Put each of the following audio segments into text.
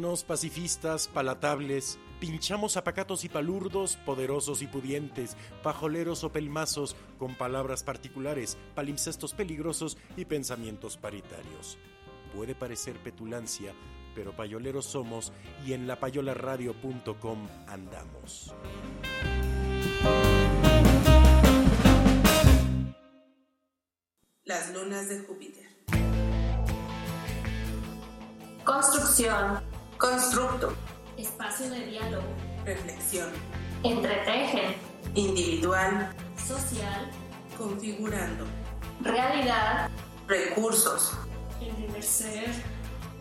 Pacifistas, palatables, pinchamos apacatos y palurdos, poderosos y pudientes, pajoleros o pelmazos, con palabras particulares, palimpsestos peligrosos y pensamientos paritarios. Puede parecer petulancia, pero payoleros somos y en lapayolaradio.com andamos. Las lunas de Júpiter. Construcción. Constructo. Espacio de diálogo. Reflexión. Entretejen. Individual. Social. Configurando. Realidad. Recursos. El deber ser.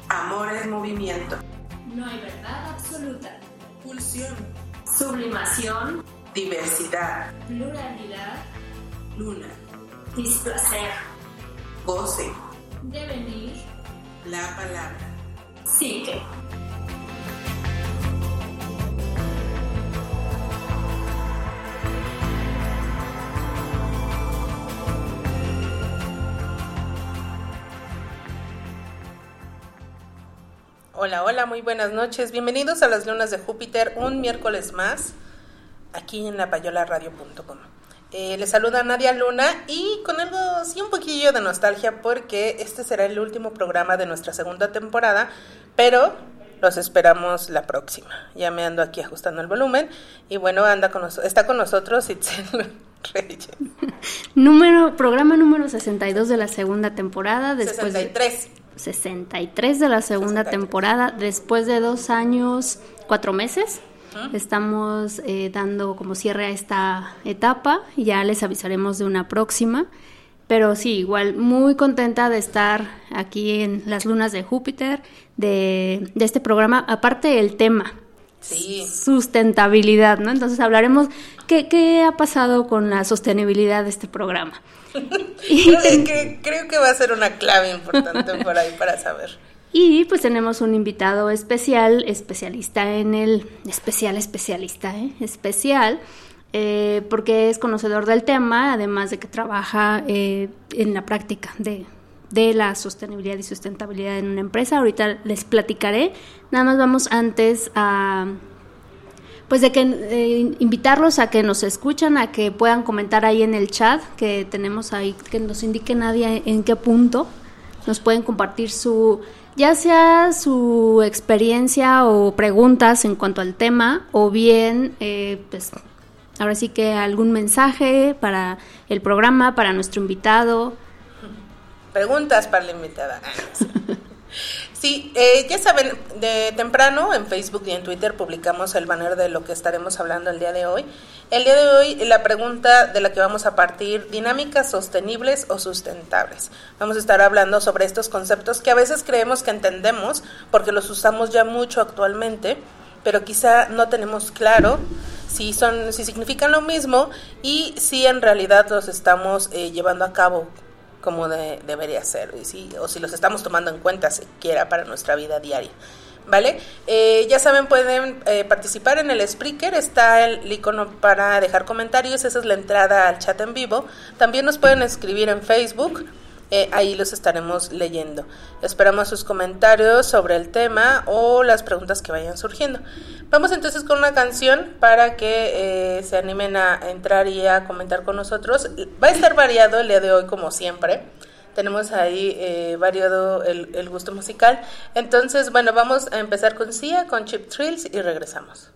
Amor es movimiento. No hay verdad absoluta. Pulsión. Sublimación. Diversidad. Pluralidad. Luna. Displacer. Goce. Devenir. La palabra. Psique. Hola, hola, muy buenas noches. Bienvenidos a las lunas de Júpiter, un miércoles más, aquí en lapayolaradio.com. Eh, les saluda Nadia Luna y con algo, sí, un poquillo de nostalgia porque este será el último programa de nuestra segunda temporada, pero los esperamos la próxima. Ya me ando aquí ajustando el volumen y bueno, anda con está con nosotros Itzel Reyes. Número, programa número 62 de la segunda temporada. Después de- 63. 63 de la segunda 63. temporada, después de dos años, cuatro meses. Estamos eh, dando como cierre a esta etapa, ya les avisaremos de una próxima, pero sí, igual muy contenta de estar aquí en las lunas de Júpiter, de, de este programa, aparte el tema, Sí. sustentabilidad, ¿no? Entonces hablaremos qué, qué ha pasado con la sostenibilidad de este programa. Que, creo que va a ser una clave importante por ahí para saber. Y pues tenemos un invitado especial, especialista en el... Especial, especialista, ¿eh? Especial, eh, porque es conocedor del tema, además de que trabaja eh, en la práctica de, de la sostenibilidad y sustentabilidad en una empresa. Ahorita les platicaré. Nada más vamos antes a... Pues de que eh, invitarlos a que nos escuchan, a que puedan comentar ahí en el chat que tenemos ahí, que nos indique nadie en qué punto nos pueden compartir su, ya sea su experiencia o preguntas en cuanto al tema, o bien, eh, pues, ahora sí que algún mensaje para el programa, para nuestro invitado. Preguntas para la invitada. Sí, eh, ya saben, de temprano en Facebook y en Twitter publicamos el banner de lo que estaremos hablando el día de hoy. El día de hoy la pregunta de la que vamos a partir, dinámicas sostenibles o sustentables. Vamos a estar hablando sobre estos conceptos que a veces creemos que entendemos porque los usamos ya mucho actualmente, pero quizá no tenemos claro si son si significan lo mismo y si en realidad los estamos eh, llevando a cabo como de- debería ser, si- o si los estamos tomando en cuenta siquiera para nuestra vida diaria. ¿Vale? Eh, ya saben, pueden eh, participar en el Spreaker, está el icono para dejar comentarios, esa es la entrada al chat en vivo. También nos pueden escribir en Facebook, eh, ahí los estaremos leyendo. Esperamos sus comentarios sobre el tema o las preguntas que vayan surgiendo. Vamos entonces con una canción para que eh, se animen a entrar y a comentar con nosotros. Va a estar variado el día de hoy como siempre. Tenemos ahí eh, variado el, gusto musical. Entonces, bueno, vamos a empezar con Sia, con Chip Thrills y regresamos.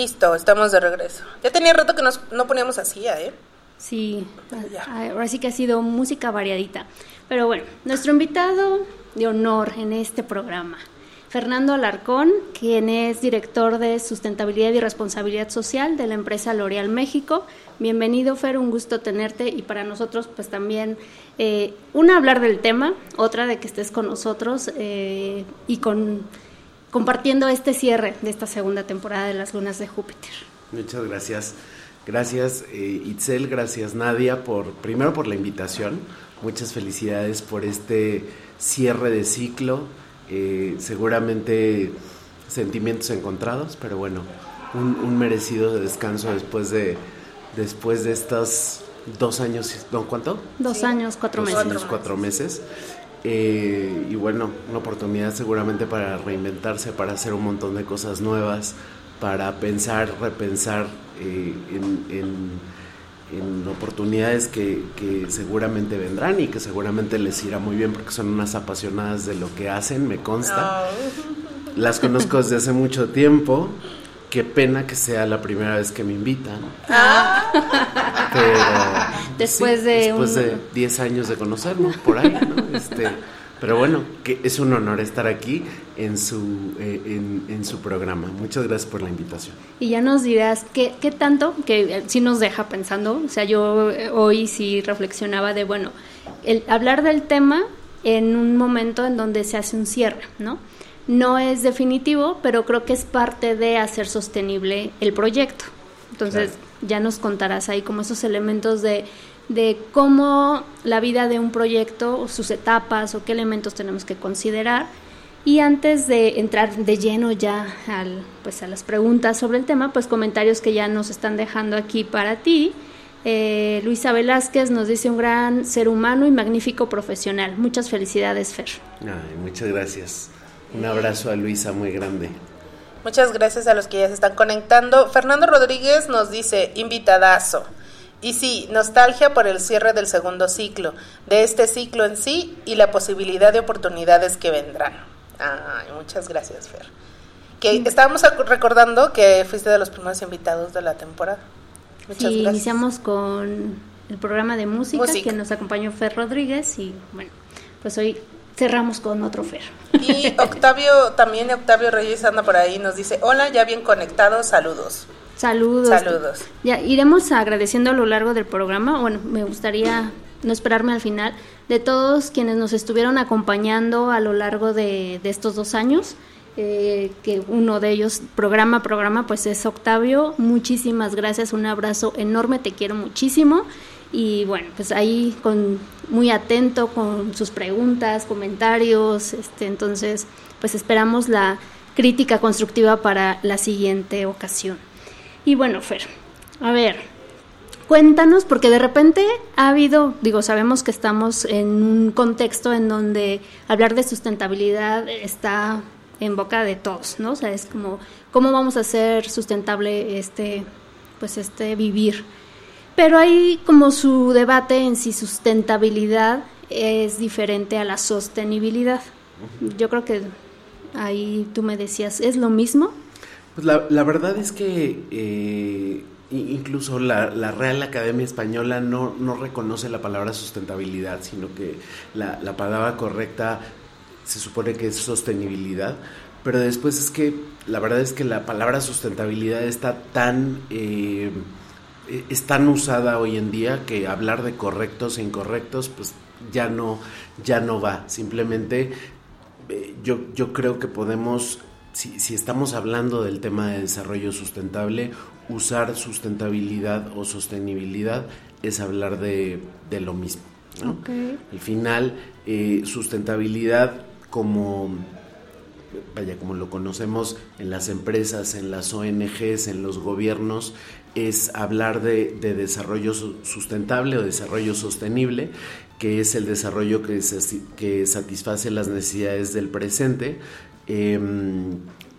Listo, estamos de regreso. Ya tenía rato que nos, no poníamos así, ¿eh? Sí, Ya. ahora sí que ha sido música variadita. Pero bueno, nuestro invitado de honor en este programa, Fernando Alarcón, quien es director de sustentabilidad y responsabilidad social de la empresa L'Oreal México. Bienvenido, Fer, un gusto tenerte y para nosotros, pues también, eh, una, hablar del tema, otra, de que estés con nosotros eh, y con compartiendo este cierre de esta segunda temporada de las lunas de Júpiter. Muchas gracias. Gracias eh, Itzel, gracias Nadia por primero por la invitación. Muchas felicidades por este cierre de ciclo. Eh, seguramente sentimientos encontrados, pero bueno, un, un merecido descanso después de después de estos dos años, ¿no cuánto? Dos años, cuatro Dos meses. años, cuatro meses. Eh, y bueno, una oportunidad seguramente para reinventarse, para hacer un montón de cosas nuevas, para pensar, repensar eh, en, en- en oportunidades que, que seguramente vendrán y que seguramente les irá muy bien porque son unas apasionadas de lo que hacen, me consta. Las conozco desde hace mucho tiempo. Qué pena que sea la primera vez que me invitan. Pero Después de después un- de 10 años de conocernos por ahí, ¿no? Este, pero bueno, que es un honor estar aquí en su eh, en, en su programa. Muchas gracias por la invitación. Y ya nos dirás qué, qué tanto, que eh, sí nos deja pensando, o sea, yo eh, hoy sí reflexionaba de, bueno, el hablar del tema en un momento en donde se hace un cierre, ¿no? No es definitivo, pero creo que es parte de hacer sostenible el proyecto. Entonces, ya nos contarás ahí como esos elementos de, de cómo la vida de un proyecto, sus etapas o qué elementos tenemos que considerar. Y antes de entrar de lleno ya al, pues a las preguntas sobre el tema, pues comentarios que ya nos están dejando aquí para ti. Eh, Luisa Velázquez nos dice un gran ser humano y magnífico profesional. Muchas felicidades, Fer. Ay, muchas gracias. Un abrazo a Luisa muy grande. Muchas gracias a los que ya se están conectando. Fernando Rodríguez nos dice, invitadazo. Y sí, nostalgia por el cierre del segundo ciclo, de este ciclo en sí y la posibilidad de oportunidades que vendrán. Ay, muchas gracias, Fer. Que estábamos recordando que fuiste de los primeros invitados de la temporada. Muchas Sí, gracias. iniciamos con el programa de música, Música. que nos acompañó Fer Rodríguez y bueno, pues hoy cerramos con otro Fer. Y Octavio, también Octavio Reyes anda por ahí, nos dice, hola, ya bien conectados, saludos. Saludos. Saludos. Ya iremos agradeciendo a lo largo del programa. Bueno, me gustaría no esperarme al final de todos quienes nos estuvieron acompañando a lo largo de, de estos dos años. eh, que uno de ellos, programa a programa, pues es Octavio. Muchísimas gracias, un abrazo enorme, te quiero muchísimo. Y bueno, pues ahí con muy atento con sus preguntas, comentarios, este, entonces pues esperamos la crítica constructiva para la siguiente ocasión. Y bueno, Fer, a ver, cuéntanos, porque de repente ha habido, digo, sabemos que estamos en un contexto en donde hablar de sustentabilidad está en boca de todos, ¿no? O sea, es como, ¿cómo vamos a hacer sustentable este, pues este vivir? Pero hay como su debate en si sustentabilidad es diferente a la sostenibilidad. Yo creo que ahí tú me decías, ¿es lo mismo? Pues la, la verdad es que eh, incluso la, la Real Academia Española no, no reconoce la palabra sustentabilidad, sino que la, la palabra correcta se supone que es sostenibilidad, pero después es que la verdad es que la palabra sustentabilidad está tan... eh, eh, es tan usada hoy en día que hablar de correctos e incorrectos pues ya no ya no va. Simplemente eh, yo, yo creo que podemos si, si estamos hablando del tema de desarrollo sustentable usar sustentabilidad o sostenibilidad es hablar de, de lo mismo ¿no? Ok. al final eh, sustentabilidad como vaya, como lo conocemos en las empresas, en las ONGs, en los gobiernos, es hablar de, de desarrollo su- sustentable o desarrollo sostenible, que es el desarrollo que, se- que satisface las necesidades del presente. Em,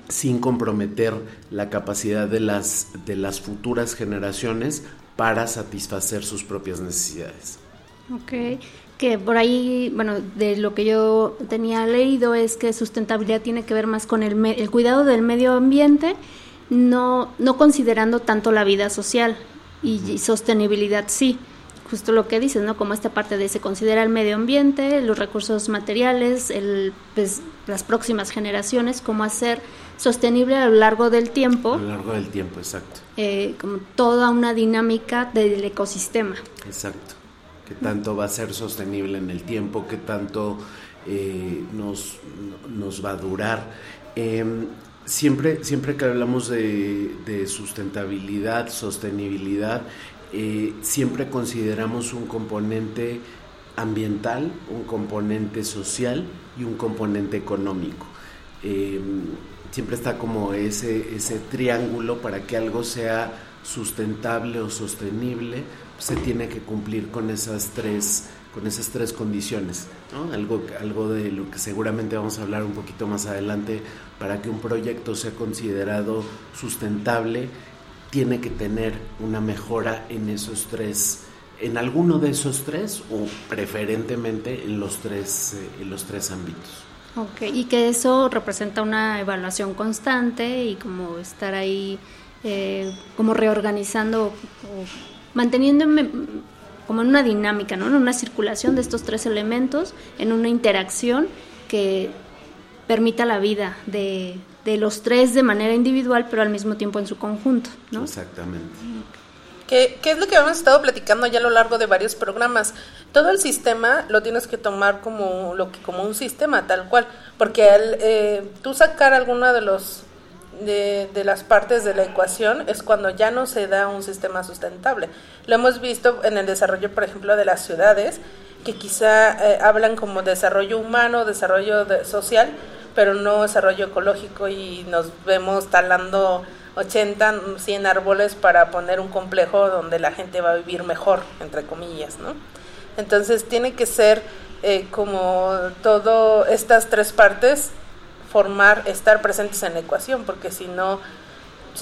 sin comprometer la capacidad de las, de las futuras generaciones para satisfacer sus propias necesidades. Ok, que por ahí, bueno, de lo que yo tenía leído es que sustentabilidad tiene que ver más con el, me- el cuidado del medio ambiente, no, no considerando tanto la vida social y, y sostenibilidad sí. Justo lo que dices, ¿no? Como esta parte de se considera el medio ambiente, los recursos materiales, el, pues, las próximas generaciones, cómo hacer sostenible a lo largo del tiempo A lo largo del tiempo, exacto. eh, como toda una dinámica del ecosistema. Exacto. ¿Qué tanto va a ser sostenible en el tiempo? ¿Qué tanto eh, nos, nos va a durar? Eh, siempre, siempre que hablamos de, de sustentabilidad, sostenibilidad, siempre consideramos un componente ambiental, un componente social y un componente económico. Eh, siempre está como ese, ese triángulo para que algo sea sustentable o sostenible, se tiene que cumplir con esas tres, con esas tres condiciones. Algo, algo de lo que seguramente vamos a hablar un poquito más adelante, para que un proyecto sea considerado sustentable, tiene que tener una mejora en esos tres, en alguno de esos tres o preferentemente en los tres, eh, en los tres ámbitos. Ok, y que eso representa una evaluación constante y como estar ahí, eh, como reorganizando o como en una dinámica, ¿no? En una circulación de estos tres elementos, en una interacción que permita la vida de, de los tres de manera individual, pero al mismo tiempo en su conjunto, ¿no? Exactamente. ¿Qué, qué es lo que hemos estado platicando ya a lo largo de varios programas? Todo el sistema lo tienes que tomar como, lo que, como un sistema tal cual, porque al eh, tú sacar alguna de los de, de las partes de la ecuación es cuando ya no se da un sistema sustentable. Lo hemos visto en el desarrollo, por ejemplo, de las ciudades, que quizá eh, hablan como desarrollo humano, desarrollo de- social, pero no desarrollo ecológico y nos vemos talando 80, 100 árboles para poner un complejo donde la gente va a vivir mejor, entre comillas, ¿no? Entonces tiene que ser eh, como todo estas tres partes formar, estar presentes en la ecuación, porque si no,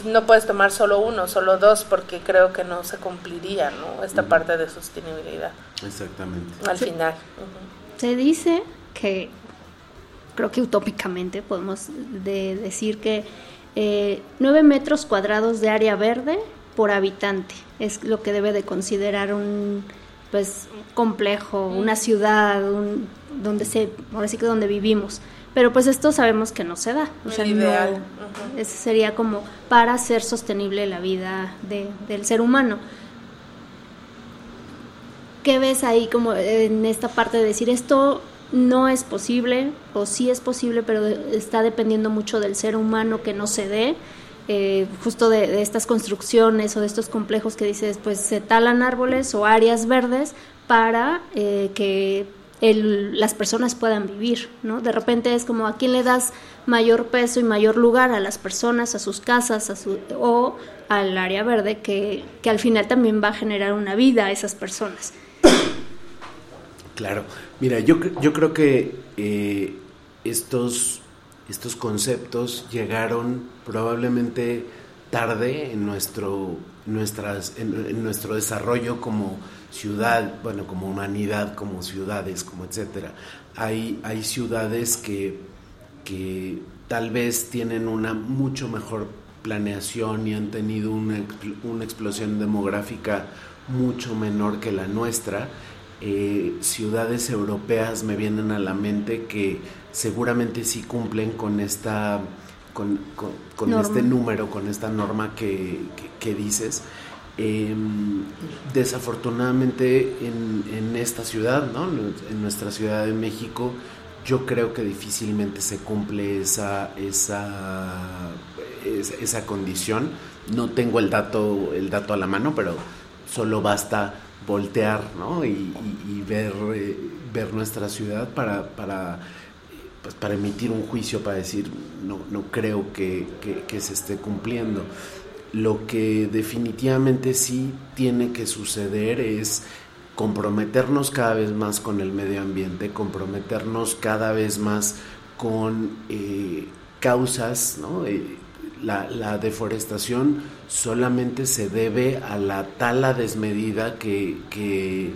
no puedes tomar solo uno, solo dos, porque creo que no se cumpliría, ¿no? Esta parte de sostenibilidad Exactamente. al Sí. final. Se dice que, creo que utópicamente podemos de- decir que eh, 9 metros cuadrados de área verde por habitante es lo que debe de considerar un pues un complejo, una ciudad, un, donde se, ahora sí que donde vivimos. Pero pues esto sabemos que no se da. O sea, ideal, no- ujú. ese sería como para hacer sostenible la vida de- del ser humano. ¿Qué ves ahí como en esta parte de decir esto no es posible o sí es posible, pero está dependiendo mucho del ser humano que no se dé? eh, justo de, de estas construcciones o de estos complejos que dices, pues se talan árboles o áreas verdes para eh, que el- las personas puedan vivir, ¿no? De repente es como a quién le das mayor peso y mayor lugar a las personas, a sus casas, a su, o al área verde que, que al final también va a generar una vida a esas personas. Claro, mira, yo, yo creo que eh, estos, estos conceptos llegaron probablemente tarde en nuestro, nuestras, en, en nuestro desarrollo como ciudad, bueno, como humanidad, como ciudades, como etcétera. Hay, hay ciudades que, que tal vez tienen una mucho mejor planeación y han tenido una, una explosión demográfica mucho menor que la nuestra eh, ciudades europeas me vienen a la mente que seguramente sí cumplen con esta con, con- con Norma. este número, con esta norma que, que- que dices. Eh, desafortunadamente en, en esta ciudad, ¿no? en nuestra Ciudad de México, yo creo que difícilmente se cumple esa, esa, es- esa condición. No tengo el dato, el dato a la mano, pero solo basta voltear ¿no? y, ver, eh, ver nuestra ciudad para, para, pues, para emitir un juicio, para decir, no, no creo que, que- que se esté cumpliendo. Lo que definitivamente sí tiene que suceder es comprometernos cada vez más con el medio ambiente, comprometernos cada vez más con eh, causas, ¿no? Eh, la, la deforestación solamente se debe a la tala desmedida que, que,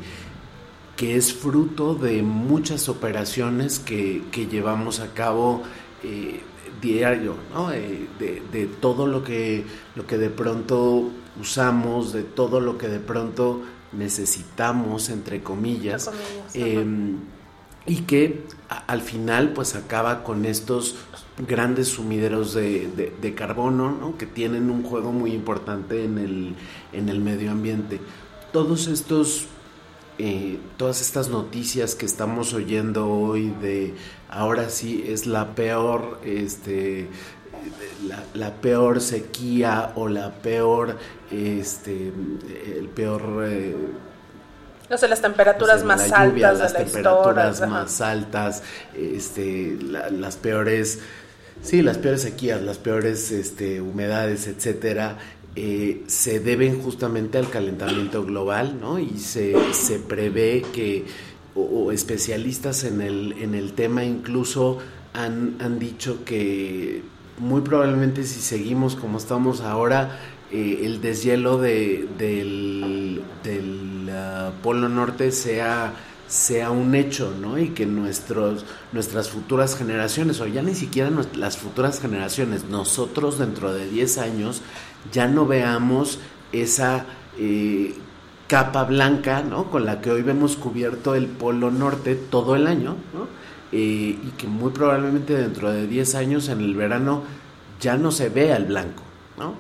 que es fruto de muchas operaciones que, que llevamos a cabo eh, diario, ¿no? Eh, de, de todo lo que, lo que de pronto usamos, de todo lo que de pronto necesitamos, entre comillas, eh, y que al final pues acaba con estos grandes sumideros de, carbono ¿no? que tienen un juego muy importante en el, en el medio ambiente. Todos estos eh, todas estas noticias que estamos oyendo hoy de ahora sí es la peor este la peor sequía o la peor este el peor eh, No sé, las temperaturas o sea, más la lluvia, altas las de la temperaturas historia. ajá. más altas, este, la- las peores, sí, las peores sequías, las peores este, humedades, etcétera, eh, se deben justamente al calentamiento global, ¿no? Y se, se prevé que, o, o especialistas en el, en el tema incluso han, han dicho que muy probablemente si seguimos como estamos ahora, eh, el deshielo de, del, ah, Polo Norte sea, sea un hecho, ¿no? Y que nuestros, nuestras futuras generaciones, o ya ni siquiera las futuras generaciones, nosotros dentro de 10 años ya no veamos esa eh, capa blanca, ¿no? Con la que hoy vemos cubierto el Polo Norte todo el año, ¿no? Eh, y que muy probablemente dentro de 10 años en el verano ya no se vea el blanco, ¿no?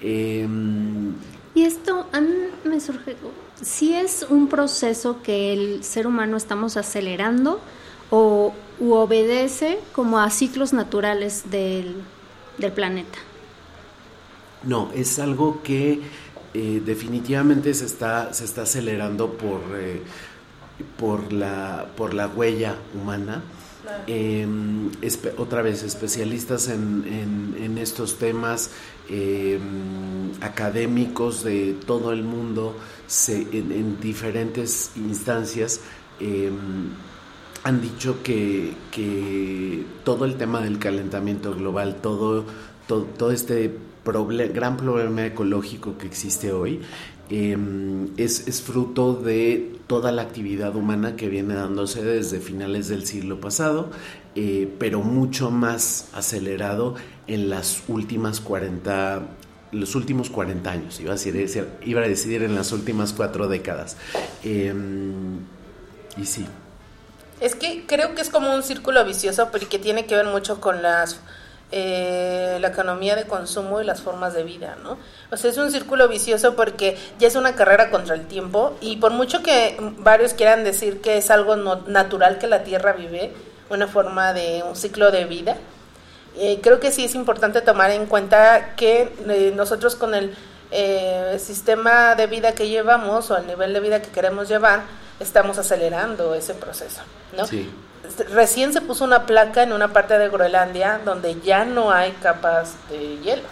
Em, Y esto a mí me surge, si es un proceso que el ser humano estamos acelerando o u obedece como a ciclos naturales del, del planeta. No, es algo que eh, definitivamente se está, se está acelerando por, eh, por, la, por la huella humana. Espe- otra vez, especialistas en, estos temas, eh, académicos de todo el mundo, en, en diferentes instancias, eh, han dicho que, todo el tema del calentamiento global, todo, todo, este gran problema ecológico que existe hoy, es fruto de toda la actividad humana que viene dándose desde finales del siglo pasado, eh, pero mucho más acelerado en las últimas 40 los últimos 40 años, iba a decir, iba a decir en las últimas cuatro décadas. Eh, y sí, Es que creo que es como un círculo vicioso porque tiene que ver mucho con las eh, la economía de consumo y las formas de vida, ¿no? O sea, es un círculo vicioso porque ya es una carrera contra el tiempo y por mucho que varios quieran decir que es algo no- natural que la Tierra vive, una forma de un ciclo de vida, eh, creo que sí es importante tomar en cuenta que eh, nosotros con el eh, sistema de vida que llevamos o el nivel de vida que queremos llevar, estamos acelerando ese proceso, ¿no? sí. Recién se puso una placa en una parte de Groenlandia donde ya no hay capas de hielo.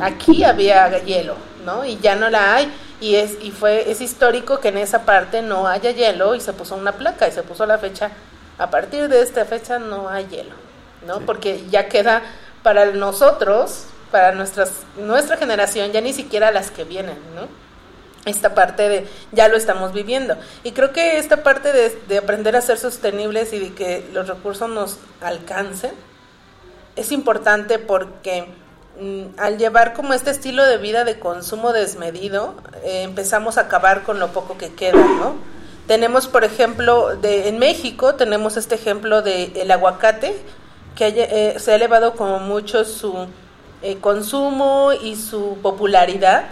Aquí había hielo, ¿no? Y ya no la hay. Y es y fue es histórico que en esa parte no haya hielo y se puso una placa y se puso la fecha. A partir de esta fecha no hay hielo, ¿no? Sí. Porque ya queda para nosotros, para nuestras nuestra generación, ya ni siquiera las que vienen, ¿no? Esta parte de ya lo estamos viviendo. Y creo que esta parte de, de aprender a ser sostenibles y de que los recursos nos alcancen es importante porque mm, al llevar como este estilo de vida de consumo desmedido, eh, empezamos a acabar con lo poco que queda, ¿no? Tenemos, por ejemplo, de, en México tenemos este ejemplo del el aguacate, que haya- eh, se ha elevado como mucho su eh, consumo y su popularidad.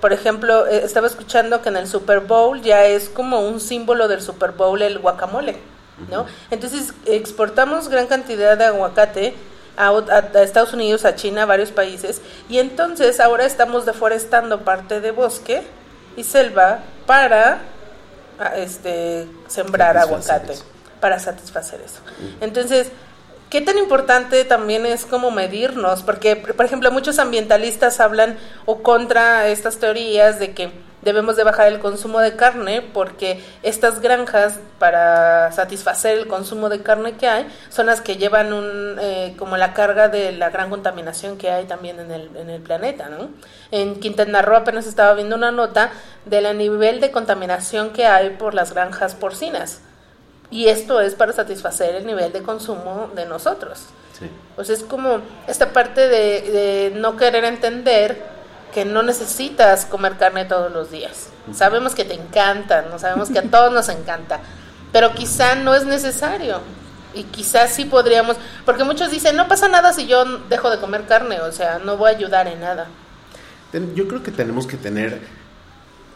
Por ejemplo, eh, estaba escuchando que en el Super Bowl ya es como un símbolo del Super Bowl el guacamole, ¿no? Entonces exportamos gran cantidad de aguacate a, ot- a- a Estados Unidos, a China, a varios países, y entonces ahora estamos deforestando parte de bosque y selva para a- este sembrar aguacate para satisfacer eso. Entonces, ¿qué tan importante también es como medirnos? Porque, por ejemplo, muchos ambientalistas hablan o contra estas teorías de que debemos de bajar el consumo de carne porque estas granjas para satisfacer el consumo de carne que hay son las que llevan un, eh, como la carga de la gran contaminación que hay también en el, en el planeta, ¿no? En Quintana Roo apenas estaba viendo una nota del nivel de contaminación que hay por las granjas porcinas. Y esto es para satisfacer el nivel de consumo de nosotros. Sí. Sea, es como esta parte de, de no querer entender que no necesitas comer carne todos los días. Sabemos que te encanta, no sabemos que a todos nos encanta, pero quizá no es necesario. Y quizás sí podríamos, porque muchos dicen, no pasa nada si yo dejo de comer carne, o sea, no voy a ayudar en nada. Yo creo que tenemos que tener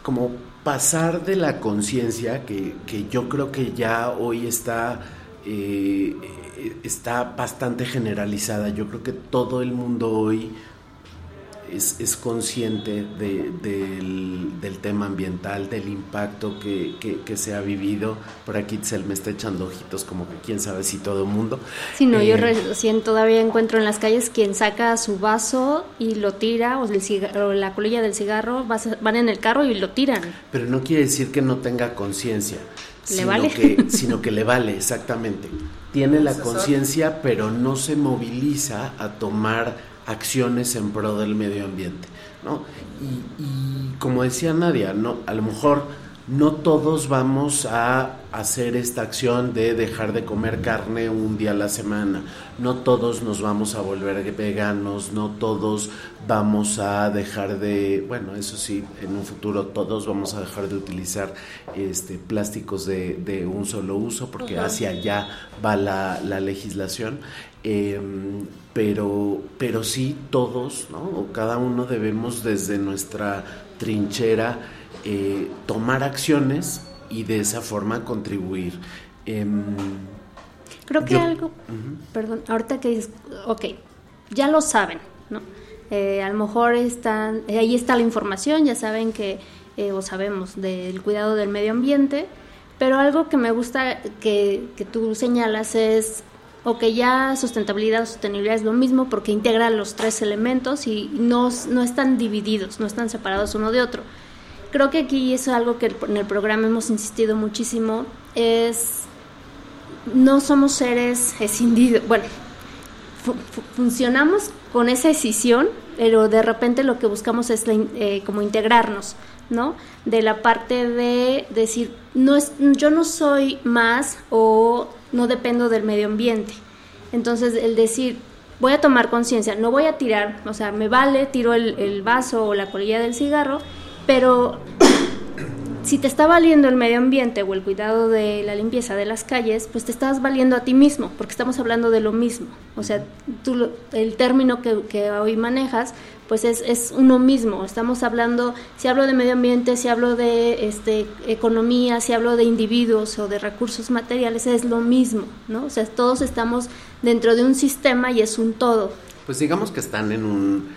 como pasar de la conciencia que, que yo creo que ya hoy está eh, eh, está bastante generalizada. Yo creo que todo el mundo hoy es, es consciente de- del, del tema ambiental, del impacto que, que- que se ha vivido. Por aquí Itzel me está echando ojitos como que quién sabe si todo el mundo. Si no, yo Eh, recién todavía encuentro en las calles quien saca su vaso y lo tira, o, el ciga- o la colilla del cigarro, vas- van en el carro y lo tiran. Pero no quiere decir que no tenga conciencia. ¿Le sino vale? Que, sino que le vale, exactamente. Tiene la conciencia, pero no se moviliza a tomar acciones en pro del medio ambiente. ¿no? Y, y como decía Nadia, no, a lo mejor no todos vamos a hacer esta acción de dejar de comer carne un día a la semana. No todos nos vamos a volver veganos, no todos vamos a dejar de, bueno, eso sí, en un futuro todos vamos a dejar de utilizar este plásticos de, de un solo uso, porque hacia allá va la, la legislación. Em, pero, pero sí todos, ¿no? O cada uno debemos desde nuestra trinchera eh, tomar acciones y de esa forma contribuir. Em, Creo que Yo- algo, perdón, ahorita que dices, ok, ya lo saben, ¿no? Eh, a lo mejor están, eh, ahí está la información, ya saben que, o sabemos del cuidado del medio ambiente, pero algo que me gusta que, que tú señalas es, ok, ya sustentabilidad, sostenibilidad es lo mismo porque integra los tres elementos y no, no están divididos, no están separados uno de otro. Creo que aquí es algo que en el programa hemos insistido muchísimo, es no somos seres escindidos. Bueno, fu- fu- funcionamos con esa decisión, pero de repente lo que buscamos es eh, como integrarnos, ¿no? De la parte de decir, no es, yo no soy más o no dependo del medio ambiente. Entonces, el decir, voy a tomar conciencia, no voy a tirar, o sea, me vale, tiro el, vaso o la colilla del cigarro, pero si te está valiendo el medio ambiente o el cuidado de la limpieza de las calles, pues te estás valiendo a ti mismo, porque estamos hablando de lo mismo. O sea, tú el término que hoy manejas, pues es, es uno mismo. Estamos hablando, si hablo de medio ambiente, si hablo de este, economía, si hablo de individuos o de recursos materiales, es lo mismo, ¿no? O sea, todos estamos dentro de un sistema y es un todo. Pues digamos que están en un,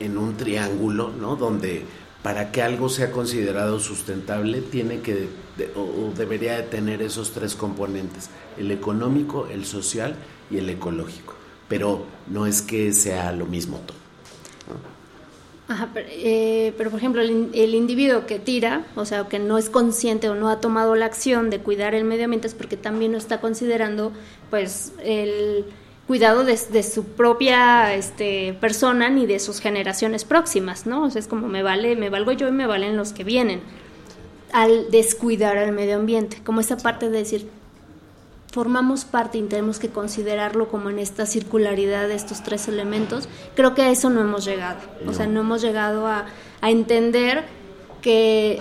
en un triángulo, ¿no? Donde para que algo sea considerado sustentable tiene que o debería de tener esos tres componentes, el económico, el social y el ecológico. Pero no es que sea lo mismo todo. Ajá, pero, eh, pero, por ejemplo, el, el individuo que tira, o sea, que no es consciente o no ha tomado la acción de cuidar el medio ambiente es porque también no está considerando, pues, el cuidado de, de su propia este, persona ni de sus generaciones próximas, ¿no? O sea, es como me vale, me valgo yo y me valen los que vienen. Al descuidar al medio ambiente, como esa parte de decir, formamos parte y tenemos que considerarlo como en esta circularidad de estos tres elementos, creo que a eso no hemos llegado. O sea, no hemos llegado a, a entender que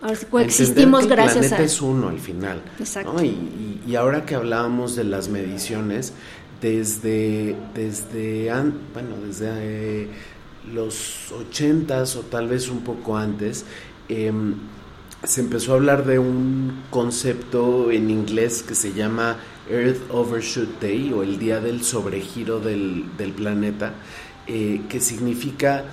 ahora sí a coexistimos entender que gracias el a planeta es uno al final. Exacto. ¿no? Y, y- y ahora que hablábamos de las mediciones, desde, desde, an- bueno, desde eh, los ochentas o tal vez un poco antes, em, se empezó a hablar de un concepto en inglés que se llama Earth Overshoot Day o el día del sobregiro del, del planeta, eh, que significa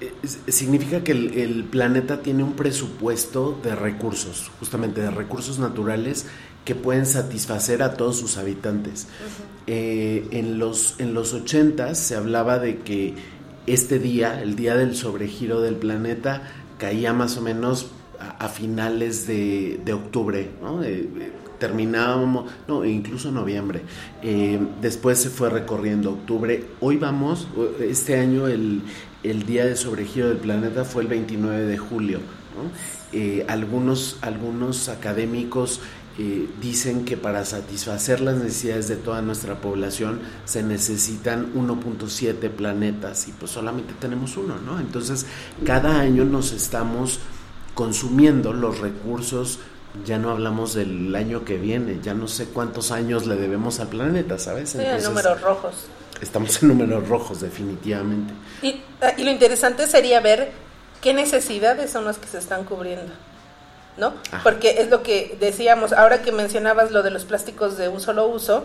eh, significa que el, el planeta tiene un presupuesto de recursos, justamente de recursos naturales que pueden satisfacer a todos sus habitantes. Eh, en, los, en los 80 se hablaba de que este día, el día del sobregiro del planeta, caía más o menos a, finales de, de octubre, ¿no? Eh, eh, terminábamos, no, incluso noviembre. Eh, después se fue recorriendo octubre. Hoy vamos, este año el, el día de sobregiro del planeta fue el 29 de julio. ¿no? Algunos, algunos académicos eh, dicen que para satisfacer las necesidades de toda nuestra población se necesitan 1.7 planetas y pues solamente tenemos uno, ¿no? Entonces cada año nos estamos consumiendo los recursos, ya no hablamos del año que viene, ya no sé cuántos años le debemos al planeta, ¿sabes? Sí, en Entonces, números rojos. Estamos en números rojos, definitivamente. Y, ah, y lo interesante sería ver qué necesidades son las que se están cubriendo, ¿no? Ajá. Porque es lo que decíamos, ahora que mencionabas lo de los plásticos de un solo uso,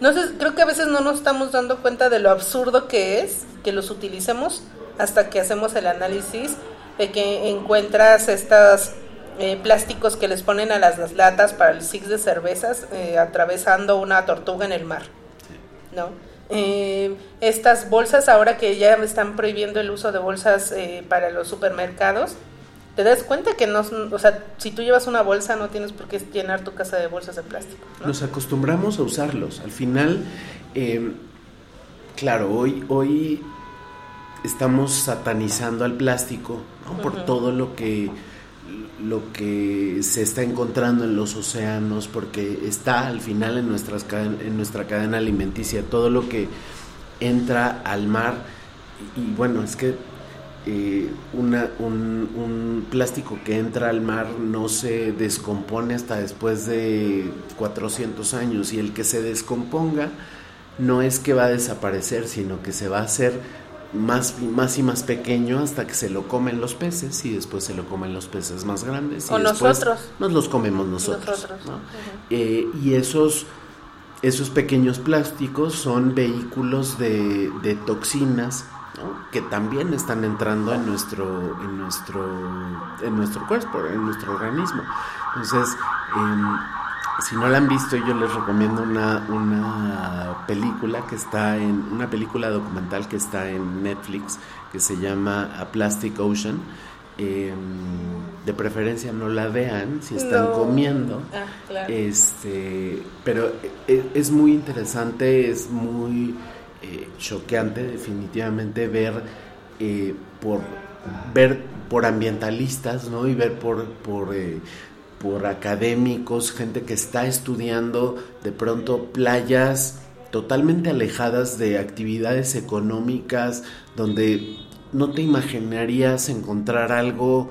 no sé, creo que a veces no nos estamos dando cuenta de lo absurdo que es que los utilicemos hasta que hacemos el análisis de que encuentras estos eh, plásticos que les ponen a las, las latas para el six de cervezas eh, atravesando una tortuga en el mar. ¿no? Eh, estas bolsas, ahora que ya están prohibiendo el uso de bolsas eh, para los supermercados, te das cuenta que no, o sea, si tú llevas una bolsa no tienes por qué llenar tu casa de bolsas de plástico. ¿no? Nos acostumbramos a usarlos. Al final, eh, claro, hoy, hoy estamos satanizando al plástico ¿no? por todo lo que lo que se está encontrando en los océanos porque está al final en nuestras en nuestra cadena alimenticia todo lo que entra al mar y, y bueno es que eh, una- un, un plástico que entra al mar no se descompone hasta después de 400 años y el que se descomponga no es que va a desaparecer, sino que se va a hacer más, más y más pequeño hasta que se lo comen los peces y después se lo comen los peces más grandes O nosotros. nos los comemos nosotros. Nosotros, ¿no? ujú. Eh, y esos, esos pequeños plásticos son vehículos de, de toxinas ¿no? que también están entrando en nuestro, en nuestro, en nuestro cuerpo, en nuestro organismo. Entonces, em, si no la han visto, yo les recomiendo una, una película que está en, una película documental que está en Netflix, que se llama A Plastic Ocean. Em, de preferencia no la vean si están No. comiendo. Ah, claro. Este, pero e- es, muy interesante, es muy eh, choqueante definitivamente ver eh, por ver por ambientalistas, ¿no? Y ver por por eh, por académicos, gente que está estudiando de pronto playas totalmente alejadas de actividades económicas, donde no te imaginarías encontrar algo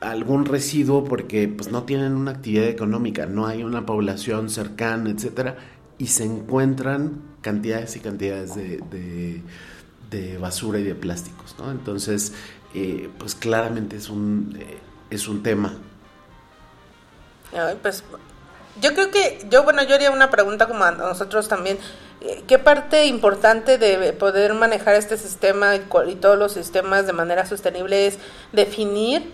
algún residuo porque pues no tienen una actividad económica, no hay una población cercana, etcétera, y se encuentran cantidades y cantidades de, de- basura y de plásticos, ¿no? Entonces, eh, pues claramente es un eh, es un tema. Pues yo creo que yo bueno yo haría una pregunta como a nosotros también Eh, qué parte importante de poder manejar este sistema y, y todos los sistemas de manera sostenible es definir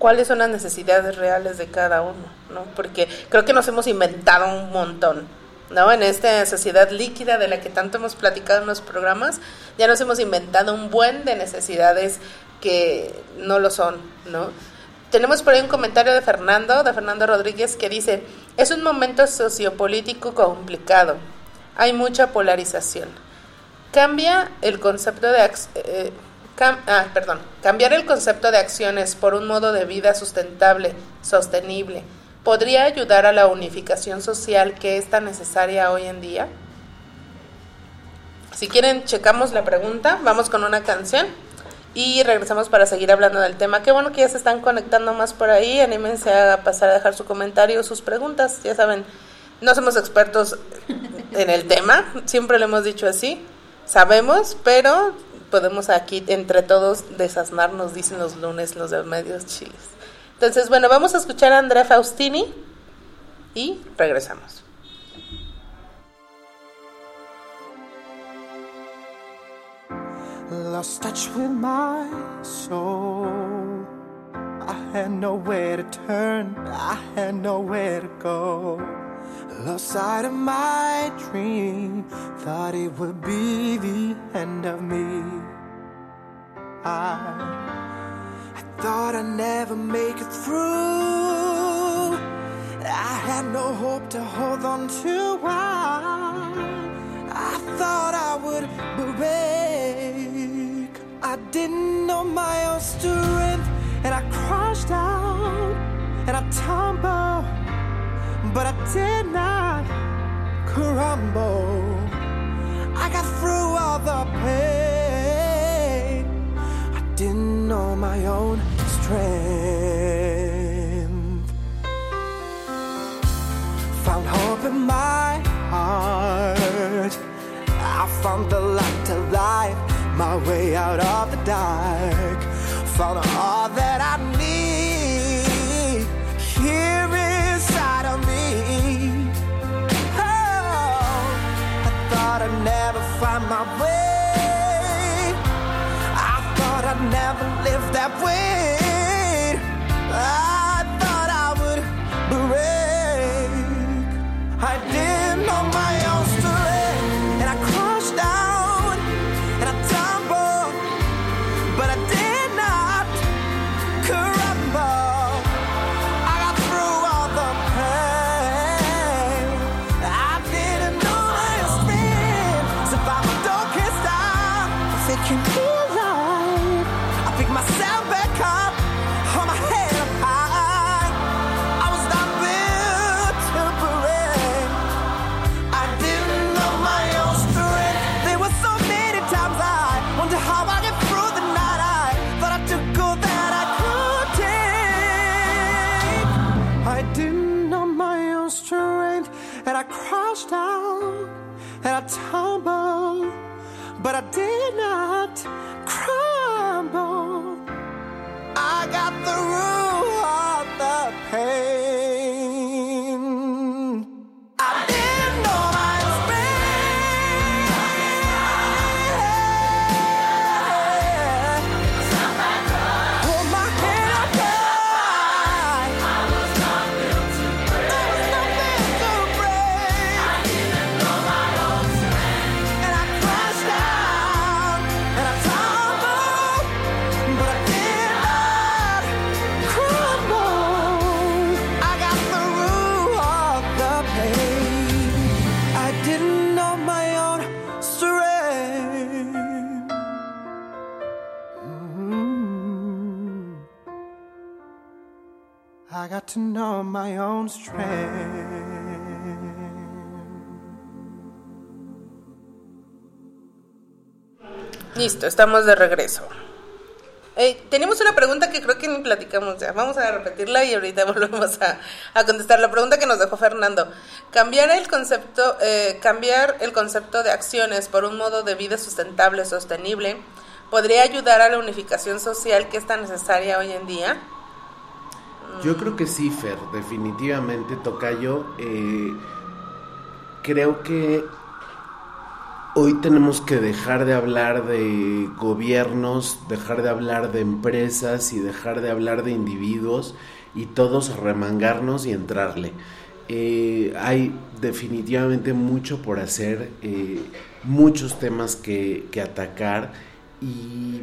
cuáles son las necesidades reales de cada uno no porque creo que nos hemos inventado un montón no en esta sociedad líquida de la que tanto hemos platicado en los programas ya nos hemos inventado un buen de necesidades que no lo son no tenemos por ahí un comentario de Fernando, de Fernando Rodríguez, que dice, es un momento sociopolítico complicado, hay mucha polarización. Cambia el concepto de... eh, ah, perdón, cambiar el concepto de acciones por un modo de vida sustentable, sostenible, podría ayudar a la unificación social que es tan necesaria hoy en día. Si quieren, checamos la pregunta, vamos con una canción y regresamos para seguir hablando del tema. Qué bueno que ya se están conectando más por ahí. Anímense a pasar a dejar su comentario, sus preguntas. Ya saben, no somos expertos en el tema, siempre lo hemos dicho así. Sabemos, pero podemos aquí entre todos desasnarnos, dicen los lunes los de medios chiles. Entonces, bueno, vamos a escuchar a Andrea Faustini y regresamos. lost touch with my soul. I had nowhere to turn, I had nowhere to go. Lost sight of my dream, thought it would be the end of me. I, thought I'd never make it through. I had no hope to hold on to. I, I thought I would break. I didn't know my own strength, and I crashed out and I tumbled, but I did not crumble. I got through all the pain. Strength. Found hope in my heart. I found the light to life, my way out of the dark. Found all that I need here inside of me. Oh, I thought I'd never find my way. I thought I'd never live that way. I got to know my own strength. Listo, estamos de regreso. Eh, tenemos una pregunta que creo que ni platicamos ya. Vamos a repetirla y ahorita volvemos a, a contestar la pregunta que nos dejó Fernando. Cambiar el concepto, eh, cambiar el concepto de acciones por un modo de vida sustentable, sostenible, podría ayudar a la unificación social que es tan necesaria hoy en día. Yo creo que sí, Fer, definitivamente, Tocayo. Eh, creo que hoy tenemos que dejar de hablar de gobiernos, dejar de hablar de empresas y dejar de hablar de individuos y todos remangarnos y entrarle. Eh, hay definitivamente mucho por hacer, eh, muchos temas que, que atacar y,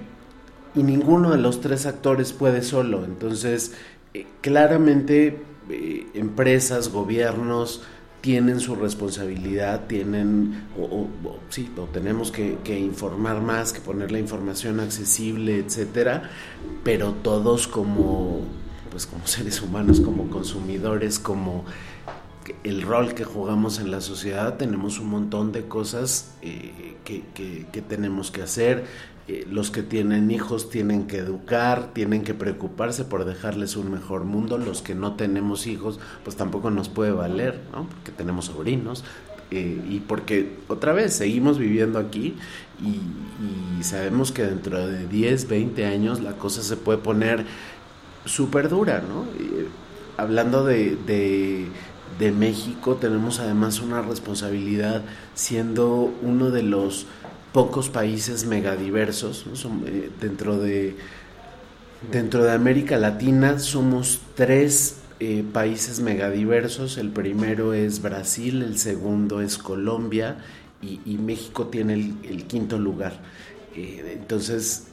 y ninguno de los tres actores puede solo. Entonces, eh, claramente eh, empresas, gobiernos tienen su responsabilidad, tienen, o, sí, tenemos que, informar más, que poner la información accesible, etcétera, pero todos como, pues como seres humanos, como consumidores, como el rol que jugamos en la sociedad, tenemos un montón de cosas eh, que tenemos que hacer. Eh, los que tienen hijos tienen que educar, tienen que preocuparse por dejarles un mejor mundo. Los que no tenemos hijos, pues tampoco nos puede valer, ¿no? Porque tenemos sobrinos. eh, y porque otra vez seguimos viviendo aquí y, sabemos que dentro de 10, 20 años la cosa se puede poner súper dura, ¿no? Y, hablando de, de México, tenemos además una responsabilidad siendo uno de los pocos países megadiversos, eh, dentro de dentro de América Latina somos tres eh, países megadiversos. El primero es Brasil, el segundo es Colombia y, México tiene el, quinto lugar. Eh, entonces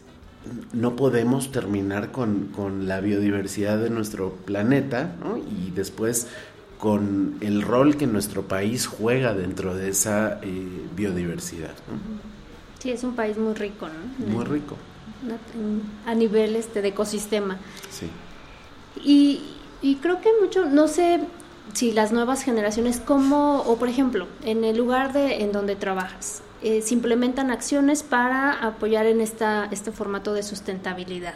no podemos terminar con, con la biodiversidad de nuestro planeta ¿no? y después con el rol que nuestro país juega dentro de esa biodiversidad. Sí, es un país muy rico, ¿no? Muy rico. A nivel este, de ecosistema. Sí. Y, y creo que mucho, no sé si las nuevas generaciones, como, o por ejemplo, en el lugar de, en donde trabajas, eh, se implementan acciones para apoyar en esta, este formato de sustentabilidad.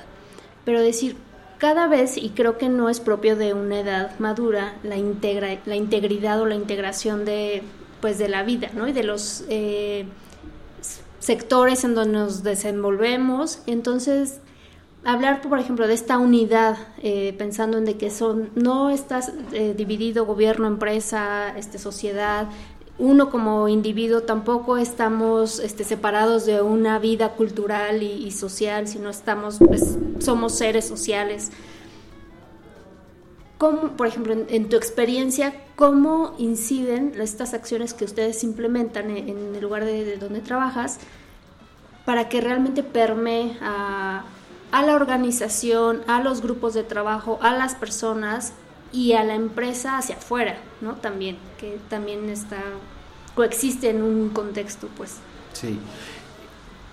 Pero decir, cada vez, y creo que no es propio de una edad madura, la, integra, la integridad o la integración de, pues, de la vida, ¿no? Y de los eh, sectores en donde nos desenvolvemos. Entonces, hablar, por ejemplo, de esta unidad, eh, pensando en de que son, no estás eh, dividido gobierno, empresa, este, sociedad, uno como individuo tampoco estamos este, separados de una vida cultural y, social, sino estamos, pues, somos seres sociales. ¿Cómo, por ejemplo, en, tu experiencia, cómo inciden estas acciones que ustedes implementan en, el lugar de, de donde trabajas para que realmente permee a, a la organización, a los grupos de trabajo, a las personas y a la empresa hacia afuera, ¿no? También, que también está, coexiste en un contexto, pues. Sí.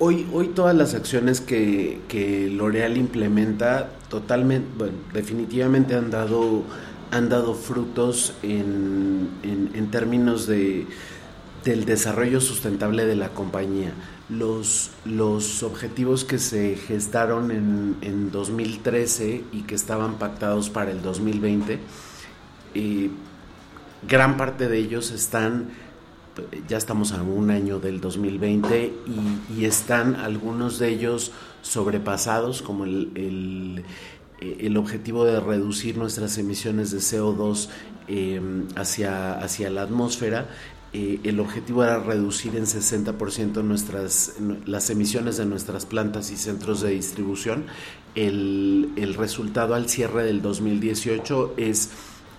Hoy, hoy todas las acciones que, que L'Oreal implementa totalmente, bueno, definitivamente han dado, han dado frutos en, en, en términos de, del desarrollo sustentable de la compañía. Los, los objetivos que se gestaron en, en 2013 y que estaban pactados para el 2020, eh, gran parte de ellos están ya estamos a un año del 2020 y, están algunos de ellos sobrepasados, como el, el, objetivo de reducir nuestras emisiones de CO2 eh, hacia, hacia la atmósfera. Eh, el objetivo era reducir en 60% nuestras, las emisiones de nuestras plantas y centros de distribución. El, el resultado al cierre del 2018 es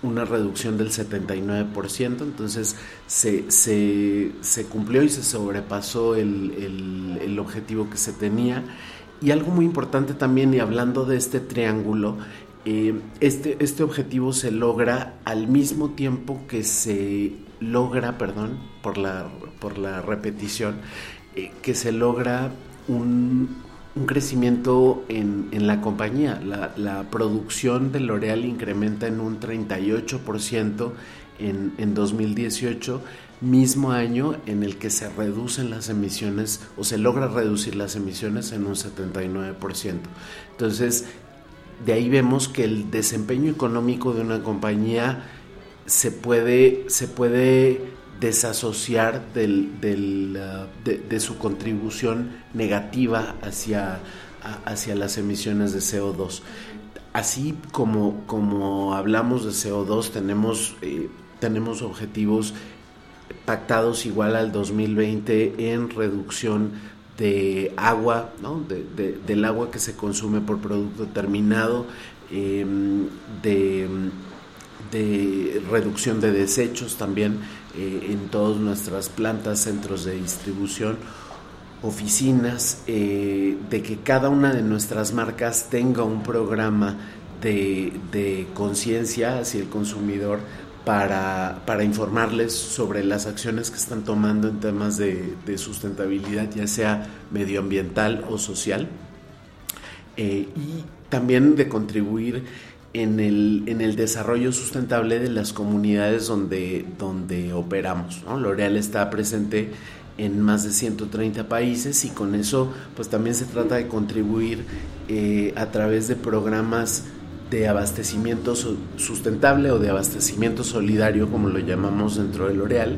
una reducción del 79%, entonces se, se, se cumplió y se sobrepasó el, el, objetivo que se tenía. Y algo muy importante también, y hablando de este triángulo, eh, este, este objetivo se logra al mismo tiempo que se logra, perdón por la, por la repetición, eh, que se logra un, un crecimiento en, en, la compañía. La, la producción de L'Oreal incrementa en un 38% en, en 2018, mismo año en el que se reducen las emisiones o se logra reducir las emisiones en un 79%. Entonces, de ahí vemos que el desempeño económico de una compañía se puede, se puede desasociar del, del, uh, de, su contribución negativa hacia, hacia las emisiones de CO2. Así como, como hablamos de CO2, tenemos, eh, tenemos objetivos pactados igual al 2020 en reducción de agua, ¿no? de, de, del agua que se consume por producto terminado, eh, de, de reducción de desechos también eh, en todas nuestras plantas, centros de distribución, oficinas, eh, de que cada una de nuestras marcas tenga un programa de, de conciencia hacia el consumidor para, para, informarles sobre las acciones que están tomando en temas de, sustentabilidad, ya sea medioambiental o social, eh, y también de contribuir en el, en el desarrollo sustentable de las comunidades donde, donde operamos. ¿no? L'Oreal está presente en más de 130 países y con eso pues también se trata de contribuir eh, a través de programas de abastecimiento su- sustentable o de abastecimiento solidario, como lo llamamos dentro de L'Oreal,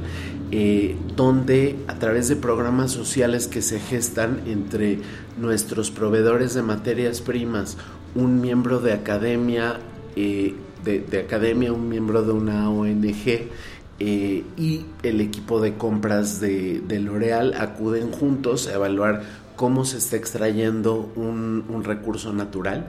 eh, donde a través de programas sociales que se gestan entre nuestros proveedores de materias primas, un miembro de academia, eh, de, de academia, un miembro de una ONG, eh, y el equipo de compras de, de L'Oreal acuden juntos a evaluar cómo se está extrayendo un, recurso natural,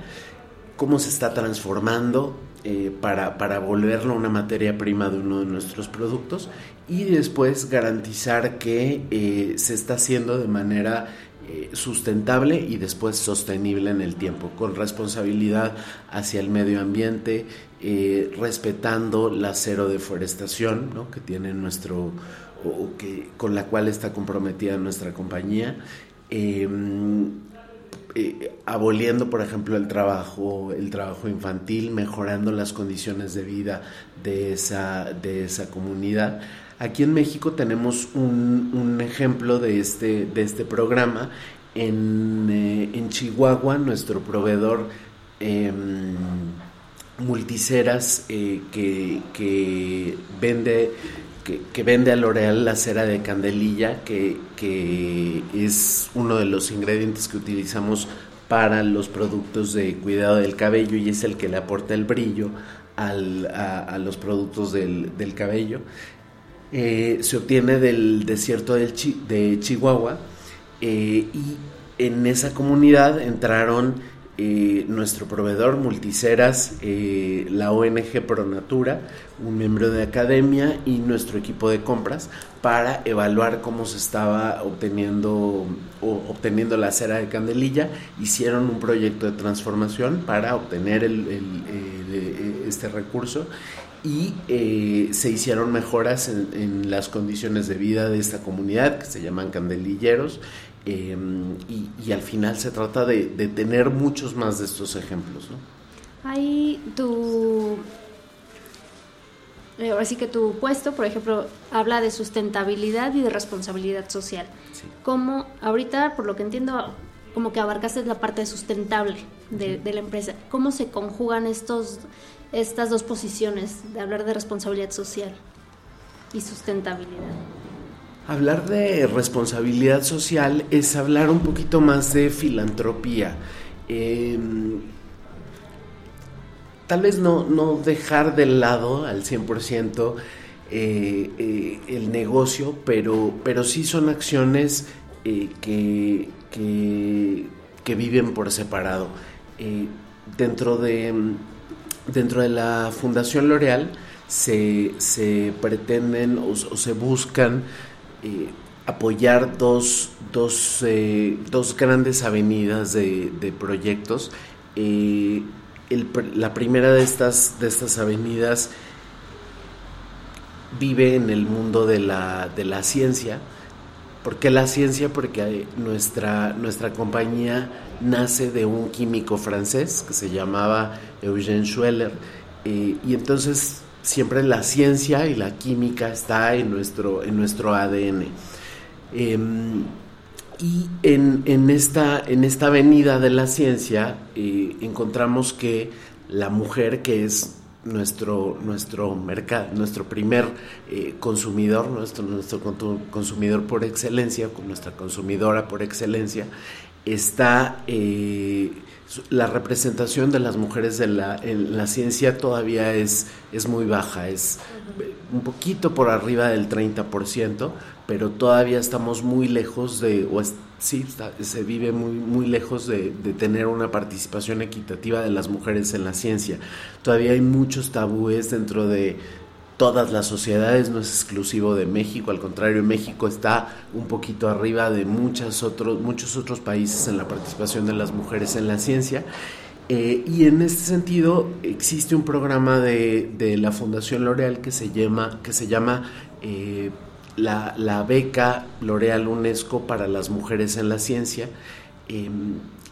cómo se está transformando eh, para, para volverlo una materia prima de uno de nuestros productos y después garantizar que se está haciendo de manera eh, sustentable y después sostenible en el tiempo, con responsabilidad hacia el medio ambiente, eh, respetando la cero deforestación ¿no? que tiene nuestro, o, que, con la cual está comprometida nuestra compañía. Eh, eh, aboliendo, por ejemplo, el trabajo, el trabajo infantil, mejorando las condiciones de vida de esa, de esa comunidad. Aquí en México tenemos un, ejemplo de este, de este programa. En, eh, en Chihuahua, nuestro proveedor eh, Multiceras, que, que vende que, vende a L'Oreal la cera de candelilla, que, que, es uno de los ingredientes que utilizamos para los productos de cuidado del cabello y es el que le aporta el brillo al, a, a, los productos del, del cabello. Eh, se obtiene del desierto del Chi, de Chihuahua eh, y en esa comunidad entraron eh, nuestro proveedor Multiceras, eh, la ONG Pronatura, un miembro de academia y nuestro equipo de compras para evaluar cómo se estaba obteniendo o, obteniendo la cera de candelilla. Hicieron un proyecto de transformación para obtener el, el, el, este recurso y eh, se hicieron mejoras en, en, las condiciones de vida de esta comunidad que se llaman candelilleros eh, y, y, al final se trata de, de, tener muchos más de estos ejemplos. ¿no? Ahí tu, eh, ahora sí que tu puesto, por ejemplo, habla de sustentabilidad y de responsabilidad social. Sí. Como ahorita, por lo que entiendo, como que abarcaste la parte sustentable de, de la empresa. ¿Cómo se conjugan estos, estas dos posiciones de hablar de responsabilidad social y sustentabilidad? Hablar de responsabilidad social es hablar un poquito más de filantropía. Eh, tal vez no, no, dejar de lado al 100% eh, eh, el negocio, pero, pero sí son acciones eh, que, que, que, viven por separado. Eh, dentro, de, dentro de la Fundación L'Oreal se, se pretenden o, se buscan eh, apoyar dos, dos, eh, dos, grandes avenidas de, de proyectos. Eh, la primera de estas, de estas avenidas vive en el mundo de la, de la ciencia. ¿Por qué la ciencia? Porque nuestra, nuestra compañía nace de un químico francés que se llamaba Eugène Schueller. Eh, y entonces siempre la ciencia y la química está en nuestro, en nuestro ADN. Eh, y en, en, esta, en esta avenida de la ciencia eh, encontramos que la mujer, que es nuestro, nuestro mercado, nuestro primer eh, consumidor, nuestro, nuestro consumidor por excelencia, nuestra consumidora por excelencia, está eh, la representación de las mujeres de la, en la ciencia todavía es, es muy baja, es un poquito por arriba del 30%, pero todavía estamos muy lejos de, o es, sí, se vive muy, muy lejos de, de, tener una participación equitativa de las mujeres en la ciencia. Todavía hay muchos tabúes dentro de todas las sociedades, no es exclusivo de México, al contrario, México está un poquito arriba de muchas otros, muchos otros países en la participación de las mujeres en la ciencia. Eh, y en este sentido existe un programa de, de la Fundación L'Oreal que se llama, que se llama eh, la, la, beca L'Oreal UNESCO para las mujeres en la ciencia. Eh,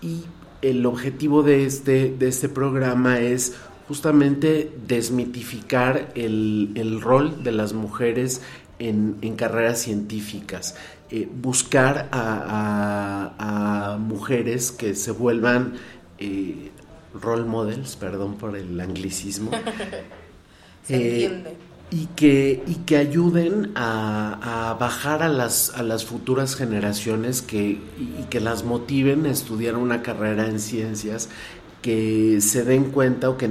y el objetivo de este, de este programa es justamente desmitificar el, el rol de las mujeres en, en carreras científicas, eh, buscar a, a- a mujeres que se vuelvan eh, role models, perdón por el anglicismo, Se eh, entiende. Y que, y que ayuden a, a bajar a las, a las futuras generaciones que, y, que las motiven a estudiar una carrera en ciencias que se den cuenta o que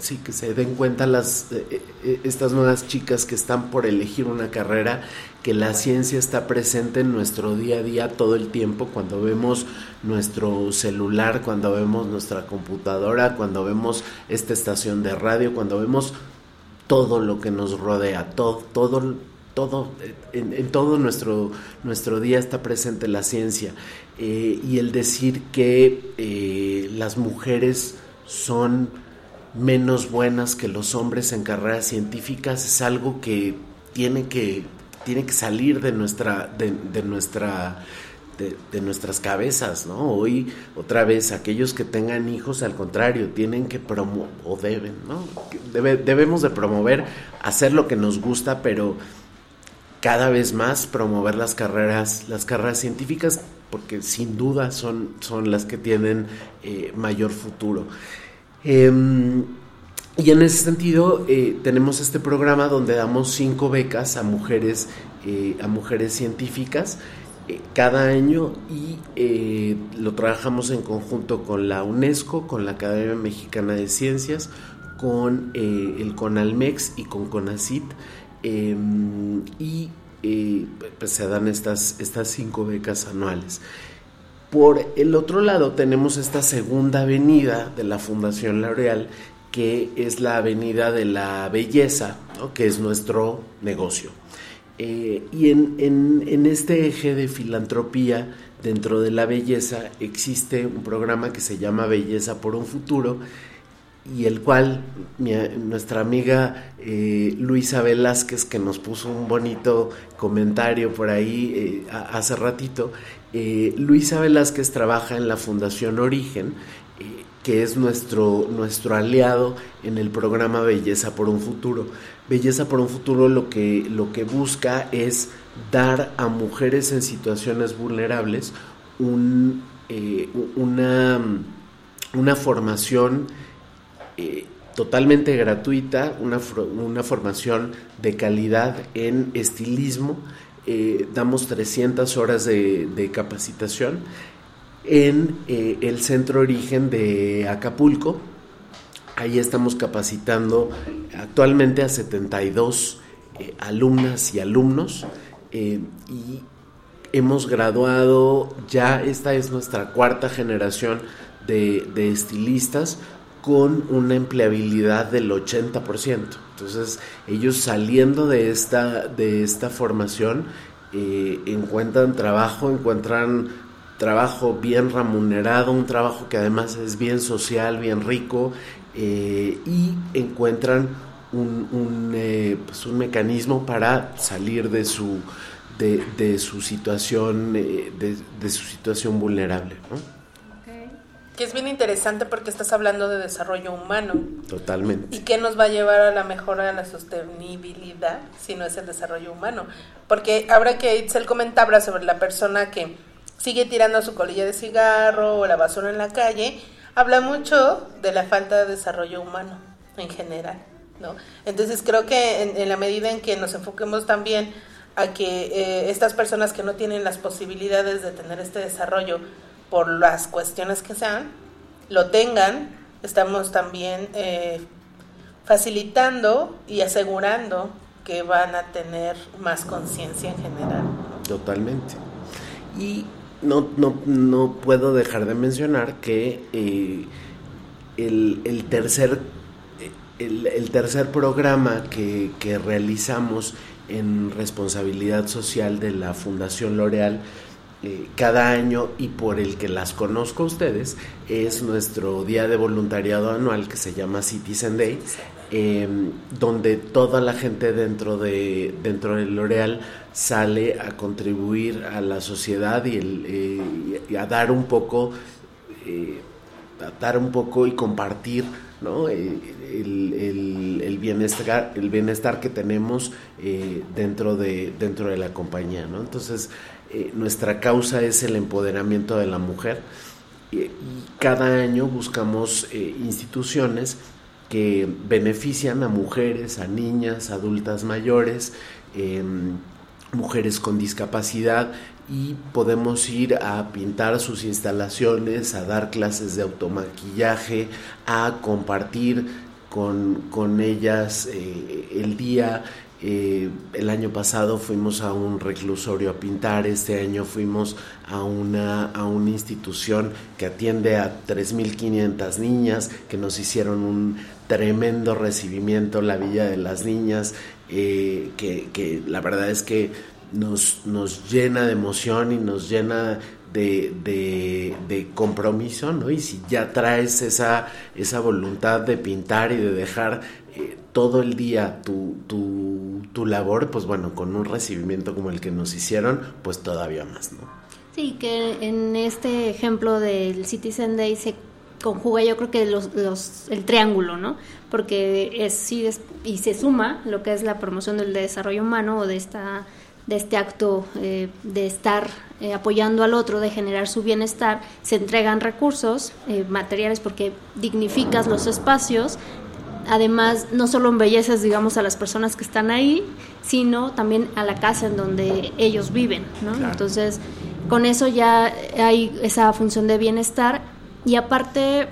sí que se den cuenta las eh, eh, estas nuevas chicas que están por elegir una carrera que la ciencia está presente en nuestro día a día todo el tiempo cuando vemos nuestro celular cuando vemos nuestra computadora cuando vemos esta estación de radio cuando vemos todo lo que nos rodea, todo, todo, todo, en, todo nuestro, nuestro día está presente la ciencia. Eh, y el decir que eh, las mujeres son menos buenas que los hombres en carreras científicas es algo que tiene que, tiene que salir de nuestra, de nuestra de, nuestras cabezas, ¿no? Hoy, otra vez, aquellos que tengan hijos, al contrario, tienen que promover, o deben, ¿no? Debe- debemos de promover, hacer lo que nos gusta, pero cada vez más promover las carreras, las carreras científicas, porque sin duda son, son las que tienen eh, mayor futuro. Em, y en ese sentido eh, tenemos este programa donde damos cinco becas a mujeres, eh, a mujeres científicas eh, cada año y eh, lo trabajamos en conjunto con la UNESCO, con la Academia Mexicana de Ciencias, con eh, el CONALMEX y con CONACIT. eh, y pues se dan estas, estas cinco becas anuales. Por el otro lado tenemos esta segunda avenida de la Fundación L'Oreal, que es la avenida de la belleza, que es nuestro negocio. Eh, y en, en- en este eje de filantropía dentro de la belleza existe un programa que se llama Belleza por un Futuro y el cual nuestra amiga eh, Luisa Velázquez, que nos puso un bonito comentario por ahí eh, hace ratito, Luisa Velázquez trabaja en la Fundación Origen, que es nuestro, nuestro aliado en el programa Belleza por un Futuro. Belleza por un Futuro lo que, lo que busca es dar a mujeres en situaciones vulnerables eh, una, una formación eh, totalmente gratuita, una, una formación de calidad en estilismo. Eh, damos 300 horas de, capacitación en el centro origen de Acapulco. Ahí estamos capacitando actualmente a 72 eh, alumnas y alumnos eh, y hemos graduado, ya esta es nuestra cuarta generación de, de estilistas con una empleabilidad del 80%. Entonces, ellos saliendo de esta, de esta formación eh, encuentran trabajo, encuentran trabajo bien remunerado, un trabajo que además es bien social, bien rico, eh, y encuentran un, un, eh, pues un mecanismo para salir de su, de, de su situación, eh, de, de su situación vulnerable. ¿no? Que es bien interesante porque estás hablando de desarrollo humano. Totalmente. ¿Y qué nos va a llevar a la mejora de la sostenibilidad si no es el desarrollo humano? Porque ahora que Itzel comentaba sobre la persona que sigue tirando su colilla de cigarro o la basura en la calle, habla mucho de la falta de desarrollo humano en general, ¿no? Entonces creo que en, la medida en que nos enfoquemos también a que eh, estas personas que no tienen las posibilidades de tener este desarrollo por las cuestiones que sean, lo tengan, estamos también eh, facilitando y asegurando que van a tener más conciencia en general. Totalmente. Y no, no, no puedo dejar de mencionar que eh, el, el tercer, el, el tercer programa que, que realizamos en responsabilidad social de la Fundación L'Oreal eh, cada año y por el que las conozco a ustedes es nuestro día de voluntariado anual que se llama Citizen Day, eh, donde toda la gente dentro de dentro del L'Oreal sale a contribuir a la sociedad y, el, eh, y a dar un poco eh, dar un poco y compartir. Eh, el, bienestar, el bienestar que tenemos dentro, de, dentro de la compañía. Entonces, nuestra causa es el empoderamiento de la mujer y cada año buscamos instituciones que benefician a mujeres, a niñas, adultas mayores, em, mujeres con discapacidad y podemos ir a pintar sus instalaciones, a dar clases de automaquillaje, a compartir con, con ellas eh, el día. El año pasado fuimos a un reclusorio a pintar, este año fuimos a una, a una institución que atiende a 3.500 niñas que nos hicieron un tremendo recibimiento, la Villa de las Niñas, eh, que, que la verdad es que nos, nos llena de emoción y nos llena de, de- de compromiso, ¿no? Y si ya traes esa, esa voluntad de pintar y de dejar todo el día tu, tu, tu labor, pues bueno, con un recibimiento como el que nos hicieron, pues todavía más, ¿no? Sí, que en este ejemplo del Citizen Day se conjuga yo creo que los, los, el triángulo, ¿no? Porque es sí es- y se suma lo que es la promoción del desarrollo humano o de esta de este acto eh, de estar eh, apoyando al otro, de generar su bienestar, se entregan recursos eh, materiales porque dignificas los espacios, además no solo embelleces digamos a las personas que están ahí, sino también a la casa en donde ellos viven, ¿no? Claro. Entonces, con eso ya hay esa función de bienestar y aparte,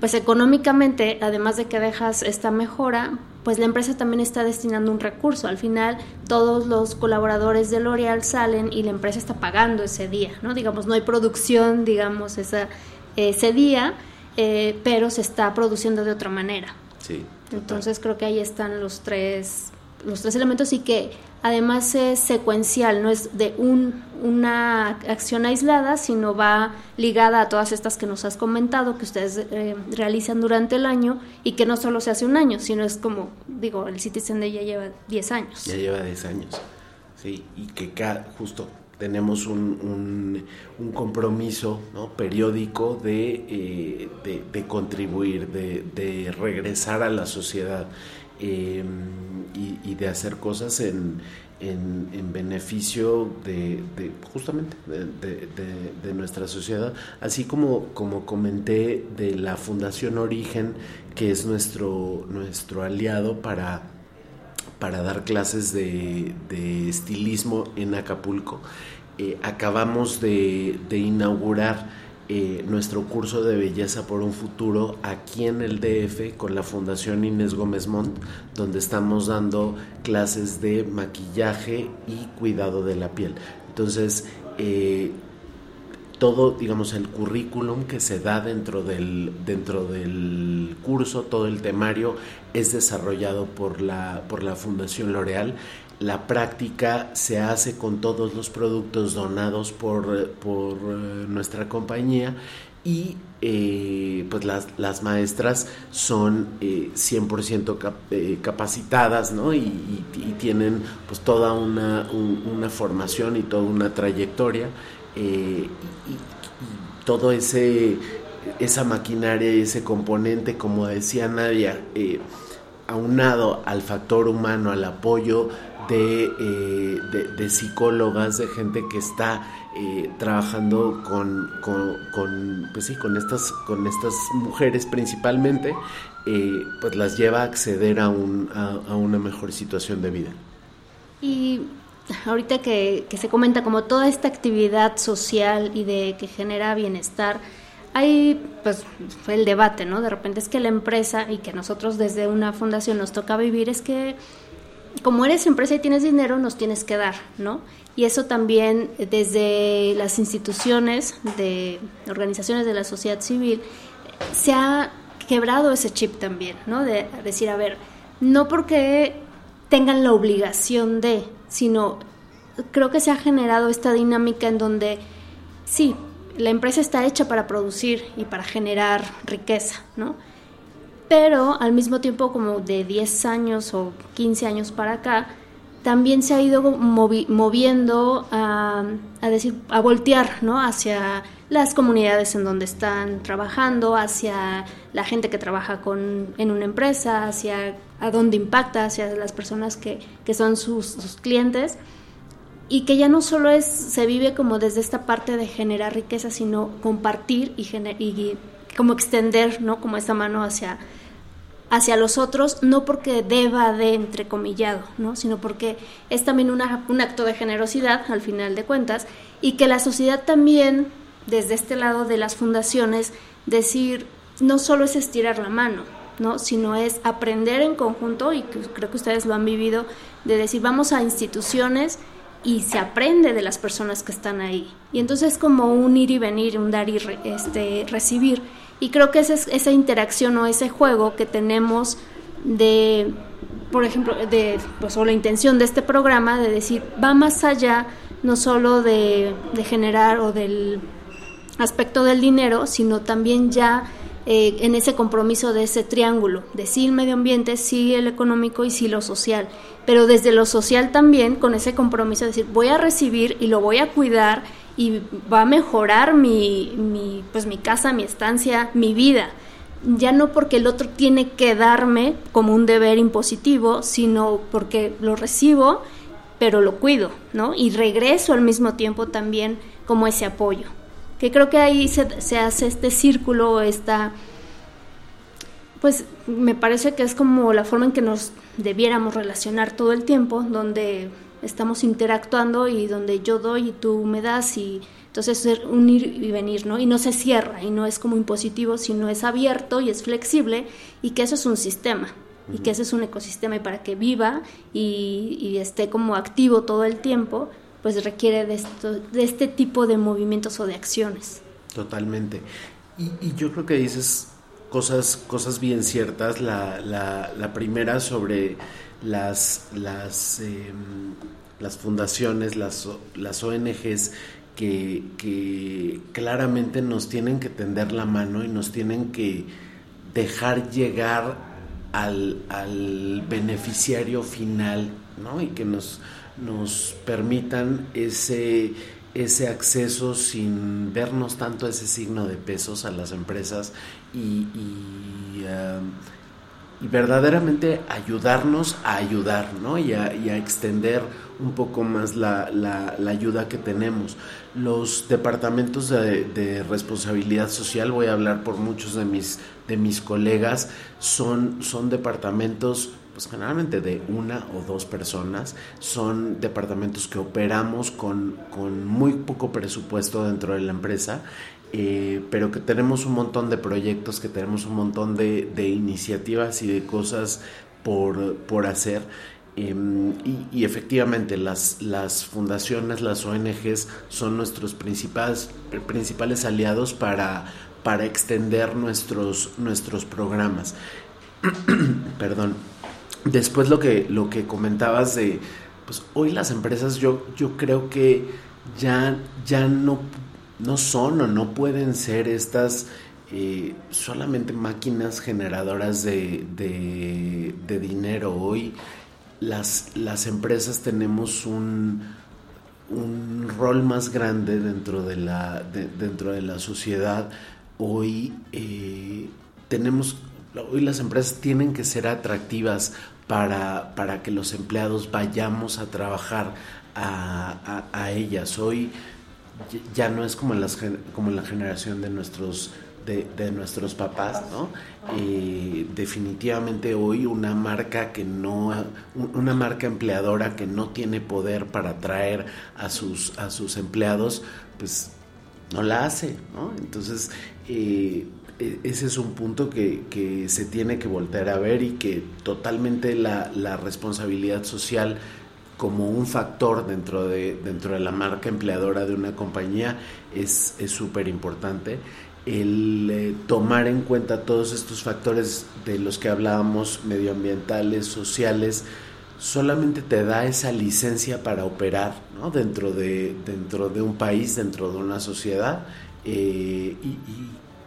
pues económicamente, además de que dejas esta mejora, pues la empresa también está destinando un recurso. Al final, todos los colaboradores de L'Oreal salen y la empresa está pagando ese día, ¿no? Digamos, no hay producción, digamos, esa, ese día, eh, pero se está produciendo de otra manera. Sí. total. Entonces creo que ahí están los tres, los tres elementos y que además es secuencial, no es de un, una acción aislada, sino va ligada a todas estas que nos has comentado, que ustedes eh, realizan durante el año y que no solo se hace un año, sino es como, digo, el Citizen Day ya lleva 10 años. Ya lleva 10 años. Sí, y que ca- justo tenemos un, un- compromiso ¿no? periódico de, eh, de, contribuir, de, regresar a la sociedad eh, y, y de hacer cosas en, en, en beneficio de, justamente de nuestra sociedad, así como, como comenté de la Fundación Origen, que es nuestro, nuestro aliado para para dar clases de, de estilismo en Acapulco. Eh, acabamos de, de inaugurar eh, nuestro curso de belleza por un futuro aquí en el DF con la Fundación Inés Gómez Montt, donde estamos dando clases de maquillaje y cuidado de la piel. Entonces, eh, todo, digamos, el currículum que se da dentro del, dentro del curso, todo el temario es desarrollado por la, por la Fundación L'Oreal. La práctica se hace con todos los productos donados por, por eh, nuestra compañía y eh, pues las, las maestras son eh, 100% cap- eh, capacitadas ¿no? y, tienen pues toda una, un- una formación y toda una trayectoria eh, y, y- todo ese esa maquinaria y ese componente como decía Nadia eh, aunado al factor humano al apoyo de, eh, de, psicólogas de gente que está trabajando con, con, pues sí, con, estas, con estas mujeres principalmente, pues las lleva a acceder a, un, a, a una mejor situación de vida. Y ahorita que, que se comenta como toda esta actividad social y de que genera bienestar, hay pues el debate, ¿no? De repente es que la empresa y que nosotros desde una fundación nos toca vivir es que como eres empresa y tienes dinero, nos tienes que dar, ¿no? Y eso también desde las instituciones de organizaciones de la sociedad civil se ha quebrado ese chip también, ¿no? De decir, a ver, no porque tengan la obligación de, sino creo que se ha generado esta dinámica en donde sí, la empresa está hecha para producir y para generar riqueza, ¿no? Pero al mismo tiempo como de 10 años o 15 años para acá, también se ha ido movi- moviendo a, decir, a voltear, ¿no? Hacia las comunidades en donde están trabajando, hacia la gente que trabaja con, en una empresa, hacia a dónde impacta, hacia las personas que, que son sus, clientes y que ya no solo es se vive como desde esta parte de generar riqueza, sino compartir y, y como extender, ¿no? Como esta mano hacia hacia los otros, no porque deba de entrecomillado, ¿no? sino porque es también un acto de generosidad al final de cuentas y que la sociedad también, desde este lado de las fundaciones, decir, no solo es estirar la mano, ¿no? sino es aprender en conjunto, y creo que ustedes lo han vivido, de decir, vamos a instituciones y se aprende de las personas que están ahí. Y entonces es como un ir y venir, un dar y este, recibir. Y creo que esa, es- esa interacción o ese juego que tenemos de, por ejemplo, de, pues, o la intención de este programa de decir, va más allá no solo de, de generar o del aspecto del dinero, sino también ya eh, en ese compromiso de ese triángulo, de sí el medio ambiente, sí el económico y sí lo social. Pero desde lo social también, con ese compromiso de decir, voy a recibir y lo voy a cuidar y va a mejorar mi, pues, mi casa, mi estancia, mi vida. Ya no porque el otro tiene que darme como un deber impositivo, sino porque lo recibo, pero lo cuido, ¿no? Y regreso al mismo tiempo también como ese apoyo que creo que ahí se, se hace este círculo, esta, pues me parece que es como la forma en que nos debiéramos relacionar todo el tiempo, donde estamos interactuando y donde yo doy y tú me das y entonces es un ir y venir, ¿no? Y no se cierra y no es como impositivo, sino es abierto y es flexible y que eso es un sistema y que ese es un ecosistema y para que viva y, y esté como activo todo el tiempo, pues requiere de, esto, de este tipo de movimientos o de acciones. Totalmente. Y, y yo creo que dices cosas, cosas bien ciertas. La, la, la primera sobre las, las, eh, las fundaciones, las, las ONGs que, que claramente nos tienen que tender la mano y nos tienen que dejar llegar al, al beneficiario final, ¿no? Y que nos, nos permitan ese, ese acceso sin vernos tanto ese signo de pesos a las empresas y, y, verdaderamente ayudarnos a ayudar, ¿no? Y a extender un poco más la, la, ayuda que tenemos. Los departamentos de, de, responsabilidad social, voy a hablar por muchos de mis, de mis colegas, son, son departamentos pues generalmente de una o dos personas. Son departamentos que operamos con, con muy poco presupuesto dentro de la empresa, eh, pero que tenemos un montón de proyectos, que tenemos un montón de, de iniciativas y de cosas por, por hacer. Eh, y, efectivamente las, las fundaciones, las ONGs son nuestros principales, principales aliados para, para extender nuestros, nuestros programas. Perdón. Después lo que, lo que comentabas de, pues hoy las empresas yo, yo creo que ya, ya no, no son o no pueden ser estas eh, solamente máquinas generadoras de, de dinero. Hoy las, las empresas tenemos un, un rol más grande dentro de la, de, dentro de la sociedad. Hoy eh, tenemos, hoy las empresas tienen que ser atractivas para, para que los empleados vayamos a trabajar a, a, a ellas. Hoy ya no es como en, las, como en la generación de nuestros de, nuestros papás, ¿no? Definitivamente hoy una marca que no, una marca empleadora que no tiene poder para atraer a sus, a sus empleados, pues no la hace, ¿no? Entonces, eh, ese es un punto que, que, se tiene que voltear a ver y que totalmente la, la responsabilidad social como un factor dentro de, dentro de la marca empleadora de una compañía es súper importante el eh, tomar en cuenta todos estos factores de los que hablábamos, medioambientales, sociales, solamente te da esa licencia para operar ¿no? dentro, de, dentro de un país, dentro de una sociedad. Eh, y,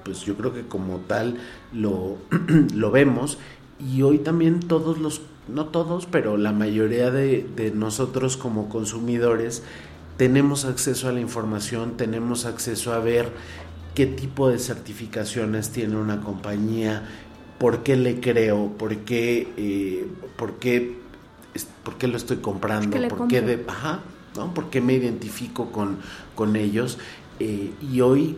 pues yo creo que como tal lo, lo vemos. Y hoy también todos los no todos, pero la mayoría de nosotros como consumidores tenemos acceso a la información, tenemos acceso a ver qué tipo de certificaciones tiene una compañía, por qué le creo, por qué, eh, por qué, por qué lo estoy comprando, ¿Por qué por de, ajá, ¿no? por qué me identifico con, con ellos. Eh, y hoy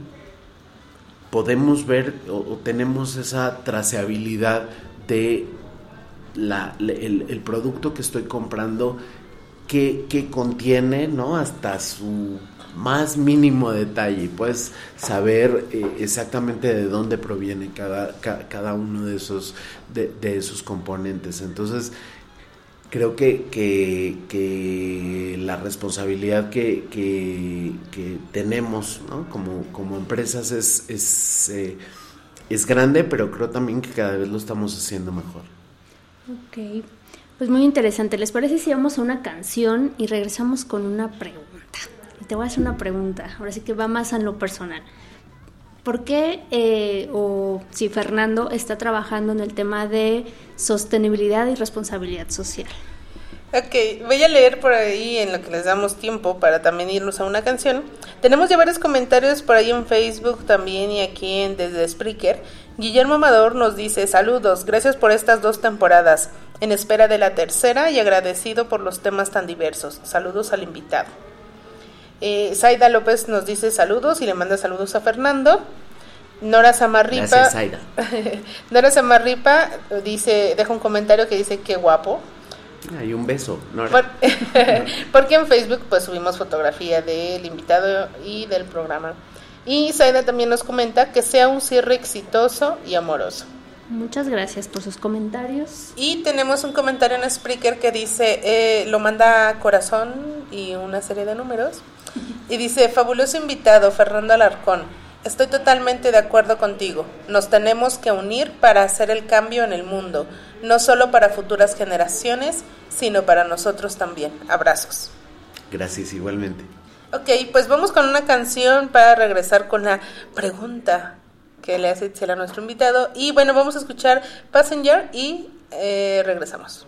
podemos ver o, o tenemos esa traceabilidad de la, el producto que estoy comprando que, que contiene, ¿no? Hasta su más mínimo detalle. Puedes saber eh, exactamente de dónde proviene cada, ca- cada uno de esos, de, de esos componentes. Entonces, creo que, que, que la responsabilidad que, que, tenemos como, como empresas es, es, eh, es grande, pero creo también que cada vez lo estamos haciendo mejor. Ok, pues muy interesante. ¿Les parece si vamos a una canción y regresamos con una pregunta? Te voy a hacer una pregunta, ahora sí que va más en lo personal. ¿Por qué, eh, o si Fernando está trabajando en el tema de sostenibilidad y responsabilidad social? Ok, voy a leer por ahí en lo que les damos tiempo para también irnos a una canción. Tenemos ya varios comentarios por ahí en Facebook también y aquí en desde Spreaker. Guillermo Amador nos dice saludos, gracias por estas dos temporadas, en espera de la tercera y agradecido por los temas tan diversos. Saludos al invitado. Eh, Zaida López nos dice saludos y le manda saludos a Fernando. Nora Samarripa. Gracias, Zaida. Nora Samarripa dice, deja un comentario que dice qué guapo. Hay un beso, Nora. Por- porque en Facebook pues subimos fotografía del invitado y del programa. Y Zaida también nos comenta que sea un cierre exitoso y amoroso. Muchas gracias por sus comentarios. Y tenemos un comentario en Spreaker que dice, eh, lo manda corazón y una serie de números. Y dice, fabuloso invitado, Fernando Alarcón. Estoy totalmente de acuerdo contigo. Nos tenemos que unir para hacer el cambio en el mundo, no solo para futuras generaciones, sino para nosotros también. Abrazos. Gracias, igualmente. Ok, pues vamos con una canción para regresar con la pregunta que le hace Itzel a nuestro invitado. Y bueno, vamos a escuchar Passenger y eh, regresamos.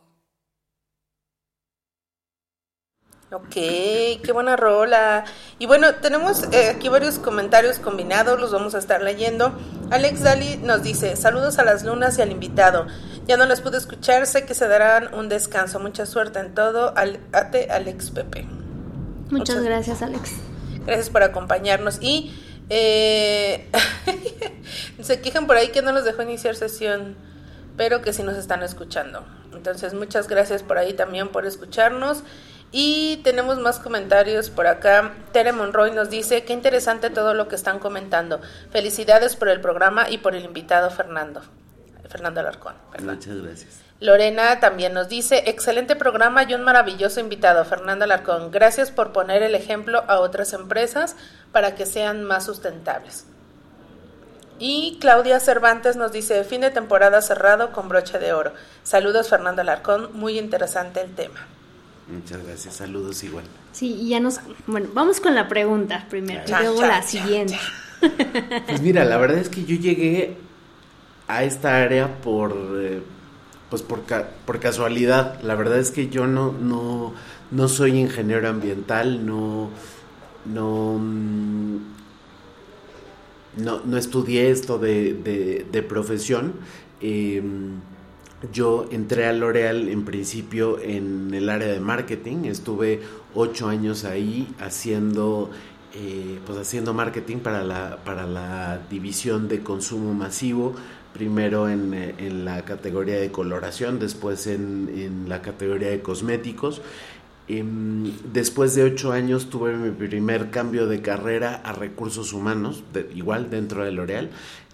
Ok, qué buena rola. Y bueno, tenemos eh, aquí varios comentarios combinados, los vamos a estar leyendo. Alex Dali nos dice, saludos a las lunas y al invitado. Ya no les pude escuchar, sé que se darán un descanso. Mucha suerte en todo. Al, ate Alex Pepe. Muchas Muchas- gracias, Alex. Gracias por acompañarnos. Y eh, se quejan por ahí que no los dejó iniciar sesión, pero que sí nos están escuchando. Entonces, muchas gracias por ahí también por escucharnos. Y tenemos más comentarios por acá. Tere Monroy nos dice, qué interesante todo lo que están comentando. Felicidades por el programa y por el invitado Fernando. Fernando Alarcón. perdón. Muchas gracias. Lorena también nos dice, excelente programa y un maravilloso invitado, Fernando Alarcón. Gracias por poner el ejemplo a otras empresas para que sean más sustentables. Y Claudia Cervantes nos dice, fin de temporada cerrado con broche de oro. Saludos Fernando Alarcón, muy interesante el tema. Muchas gracias. Saludos igual. Sí, y ya nos... Bueno, vamos con la pregunta primero, y luego la siguiente. Pues mira, la verdad es que yo llegué a esta área por eh, pues por, ca- por casualidad. La verdad es que yo no, no, no soy ingeniero ambiental, no, no, mm, no, no estudié esto de, de- de profesión. Eh, yo entré a L'Oreal en principio en el área de marketing, estuve ocho años ahí haciendo, eh, pues haciendo marketing para la, para la división de consumo masivo, primero en, eh, en la categoría de coloración, después en, en la categoría de cosméticos. Em, después de ocho años tuve mi primer cambio de carrera a recursos humanos, igual dentro de L'Oreal.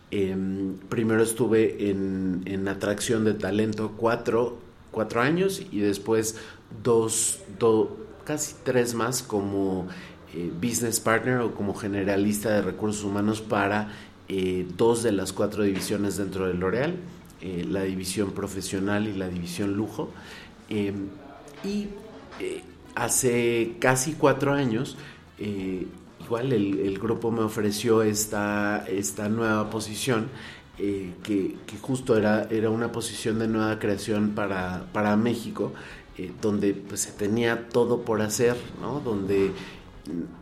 Em, primero estuve en, en atracción de talento cuatro, cuatro años y después dos, do- casi tres más como eh, business partner o como generalista de recursos humanos para eh, dos de las cuatro divisiones dentro de L'Oreal, eh, la división profesional y la división lujo. Em, y hace casi cuatro años, igual el, el grupo me ofreció esta, esta nueva posición, eh, que, que justo era, era una posición de nueva creación para, para México, eh, donde pues, se tenía todo por hacer, ¿no? donde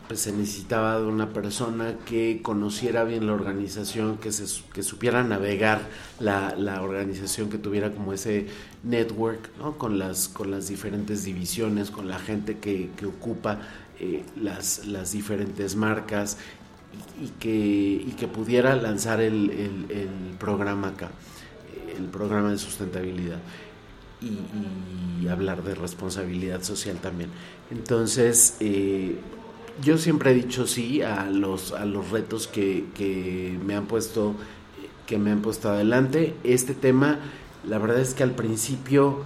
pues, se necesitaba de una persona que conociera bien la organización, que, se, que supiera navegar la, la organización, que tuviera como ese network ¿no? con, las, con las diferentes divisiones, con la gente que, que ocupa eh, las, las diferentes marcas y, que, y que pudiera lanzar el, el- programa acá, eh, el programa de sustentabilidad y, y hablar de responsabilidad social también. Entonces, eh, yo siempre he dicho sí a los, a los retos que, que me han puesto que me han puesto adelante. Este tema, la verdad es que al principio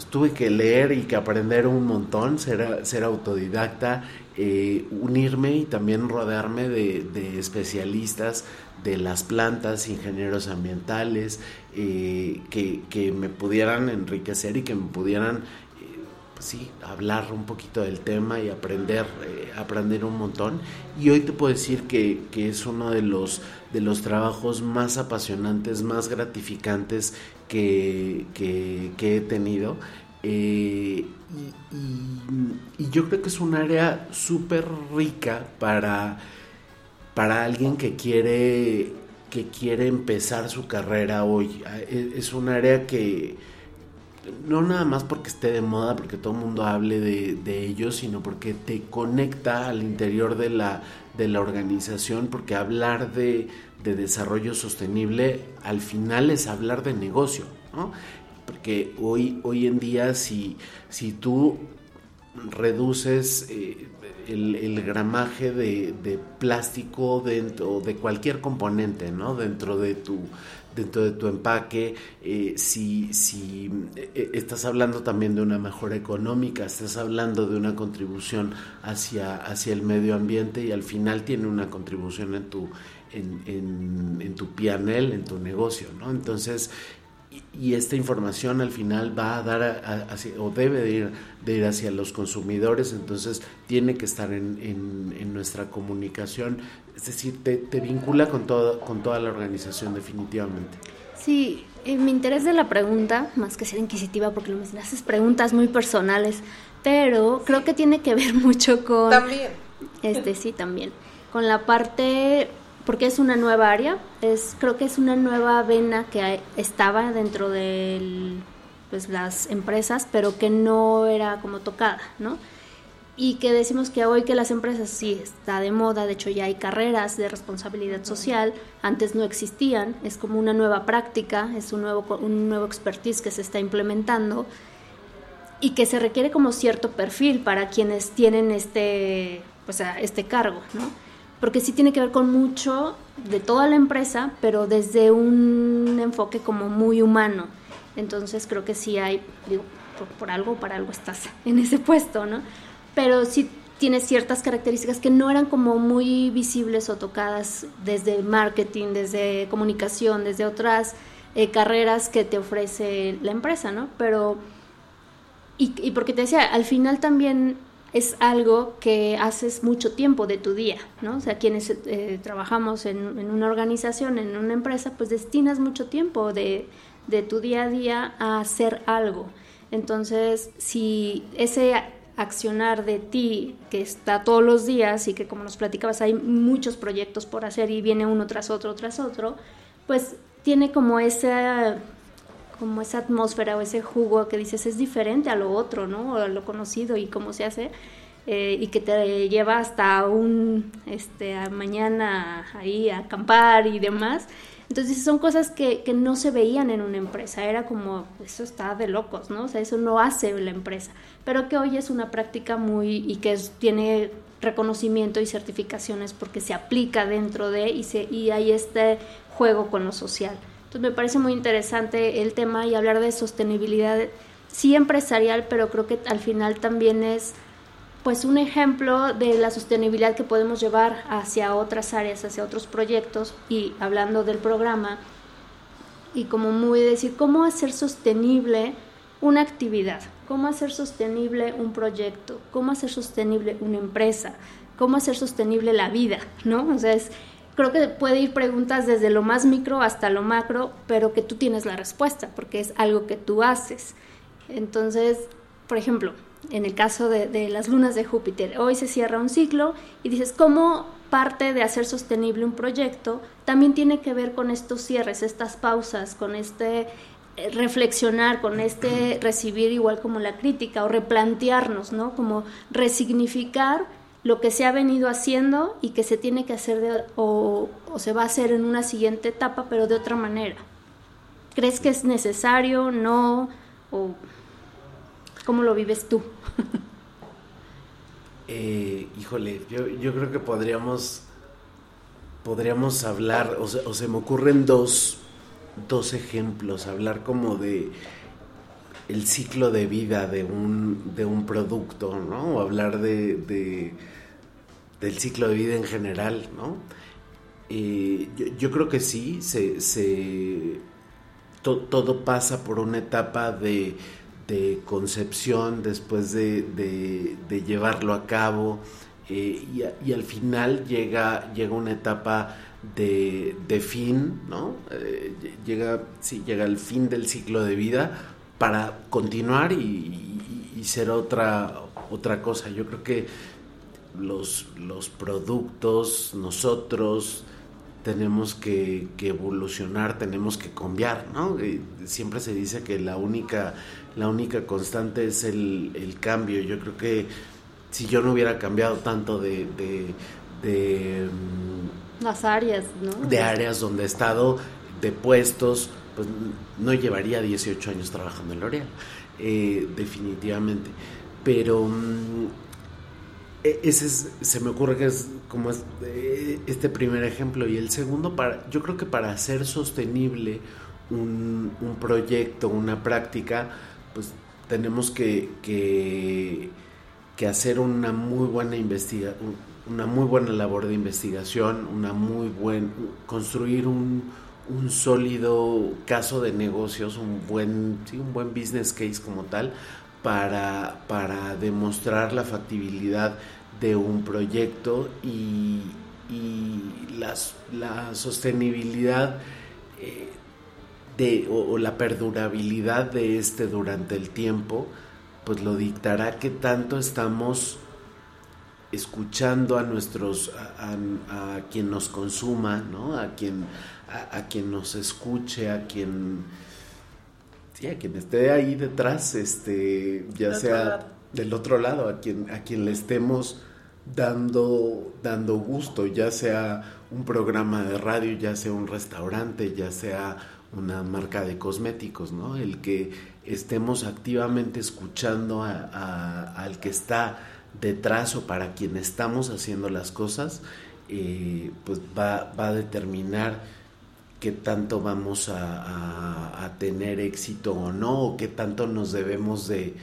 pues tuve que leer y que aprender un montón, ser, ser autodidacta, eh, unirme y también rodearme de, de, especialistas de las plantas, ingenieros ambientales, eh, que, que, me pudieran enriquecer y que me pudieran, sí, hablar un poquito del tema y aprender, eh, aprender un montón. Y hoy te puedo decir que, que es uno de los, de los trabajos más apasionantes, más gratificantes que, que, he tenido. Eh, y, y, yo creo que es un área súper rica para, para alguien que quiere, que quiere empezar su carrera hoy. Es un área que no nada más porque esté de moda, porque todo el mundo hable de, de ello, sino porque te conecta al interior de la, de la organización, porque hablar de, de desarrollo sostenible al final es hablar de negocio. ¿no? porque hoy, hoy en día si, si tú reduces eh, el, gramaje de, de, plástico dentro de cualquier componente ¿no? dentro de tu dentro de tu empaque eh, si, si eh, estás hablando también de una mejora económica estás hablando de una contribución hacia, hacia el medio ambiente y al final tiene una contribución en tu en, en, tu pianel, en tu negocio, ¿no? Entonces, y esta información al final va a dar o debe de ir, hacia los consumidores, entonces tiene que estar en, en nuestra comunicación, es decir, te, te, vincula con, todo, con toda la organización definitivamente. Sí, eh, mi interés de la pregunta, más que ser inquisitiva, porque me haces preguntas muy personales, pero creo que tiene que ver mucho con... También. Este, sí, también. Con la parte porque es una nueva área, es creo que es una nueva vena que estaba dentro de pues, las empresas, pero que no era como tocada, ¿no? Y que decimos que hoy que las empresas sí está de moda, de hecho ya hay carreras de responsabilidad social, antes no existían, es como una nueva práctica, es un nuevo, un nuevo expertise que se está implementando y que se requiere como cierto perfil para quienes tienen este, pues, este cargo, ¿no? porque sí tiene que ver con mucho de toda la empresa, pero desde un enfoque como muy humano. Entonces creo que sí hay, digo, por, por algo, para algo estás en ese puesto, ¿no? Pero sí tiene ciertas características que no eran como muy visibles o tocadas desde marketing, desde comunicación, desde otras eh, carreras que te ofrece la empresa, ¿no? Pero, y, porque te decía, al final también es algo que haces mucho tiempo de tu día, ¿no? O sea, quienes eh, trabajamos en, en, una organización, en una empresa, pues destinas mucho tiempo de, de, tu día a día a hacer algo. Entonces, si ese accionar de ti, que está todos los días y que como nos platicabas, hay muchos proyectos por hacer y viene uno tras otro, tras otro, pues tiene como esa como esa atmósfera o ese jugo que dices es diferente a lo otro, ¿no? A lo conocido y cómo se hace. Eh, y que te lleva hasta un, este, mañana ahí a acampar y demás. Entonces son cosas que, que, no se veían en una empresa, era como, eso está de locos, ¿no? O sea, eso no hace la empresa, pero que hoy es una práctica muy, y que es, tiene reconocimiento y certificaciones porque se aplica dentro de y, se, y hay este juego con lo social. Entonces me parece muy interesante el tema y hablar de sostenibilidad, sí empresarial, pero creo que al final también es pues un ejemplo de la sostenibilidad que podemos llevar hacia otras áreas, hacia otros proyectos y hablando del programa y como muy decir cómo hacer sostenible una actividad, cómo hacer sostenible un proyecto, cómo hacer sostenible una empresa, cómo hacer sostenible la vida, ¿no? O sea, es creo que puede ir preguntas desde lo más micro hasta lo macro, pero que tú tienes la respuesta, porque es algo que tú haces. Entonces, por ejemplo, en el caso de, de, las lunas de Júpiter, hoy se cierra un ciclo y dices, ¿cómo parte de hacer sostenible un proyecto también tiene que ver con estos cierres, estas pausas, con este reflexionar, con este recibir igual como la crítica o replantearnos, ¿no? Como resignificar lo que se ha venido haciendo y que se tiene que hacer de, o, o, se va a hacer en una siguiente etapa, pero de otra manera. ¿Crees que es necesario? ¿No? ¿O cómo lo vives tú? eh, híjole, yo, yo, creo que podríamos, podríamos hablar, o se, me ocurren dos, dos ejemplos, hablar como de el ciclo de vida de un, de un producto, ¿no? O hablar de, de- del ciclo de vida en general, ¿no? Eh, yo, creo que sí, se, se- to- todo pasa por una etapa de, de concepción, después de, llevarlo a cabo, eh, y, al final llega, llega una etapa de, fin, ¿no? Eh, ll- llega, sí, llega el fin del ciclo de vida para continuar y ser otra, otra cosa. Yo creo que los, los productos, nosotros tenemos que, que evolucionar, tenemos que cambiar, ¿no? Eh, Siempre se dice que la única, la única constante es el, el cambio. Yo creo que si yo no hubiera cambiado tanto de, de, de, mm, Las áreas, ¿no? de áreas donde he estado, de puestos, pues no llevaría 18 años trabajando en L'Oreal, eh, definitivamente. Pero mm, e- ese es, se me ocurre que es como es, eh, este primer ejemplo. Y el segundo, para, yo creo que para hacer sostenible un, un proyecto, una práctica, pues tenemos que, que, hacer una muy buena investiga, una muy buena labor de investigación, una muy buen construir un, un sólido caso de negocios, un buen, sí, un buen business case como tal, para, para demostrar la factibilidad de un proyecto y, y las- la sostenibilidad eh, de, o, o la perdurabilidad de este durante el tiempo, pues lo dictará que tanto estamos escuchando a nuestros a, a- a quien nos consuma, ¿no? A quien a, a quien nos escuche, a quien sí, a quien esté ahí detrás, este, ya Del sea del otro lado, a quien a quien le estemos dando dando gusto, ya sea un programa de radio, ya sea un restaurante, ya sea una marca de cosméticos, ¿no? El que estemos activamente escuchando al que está detrás o para quien estamos haciendo las cosas, eh, pues va, va a determinar qué tanto vamos a, tener éxito o no, o qué tanto nos debemos de,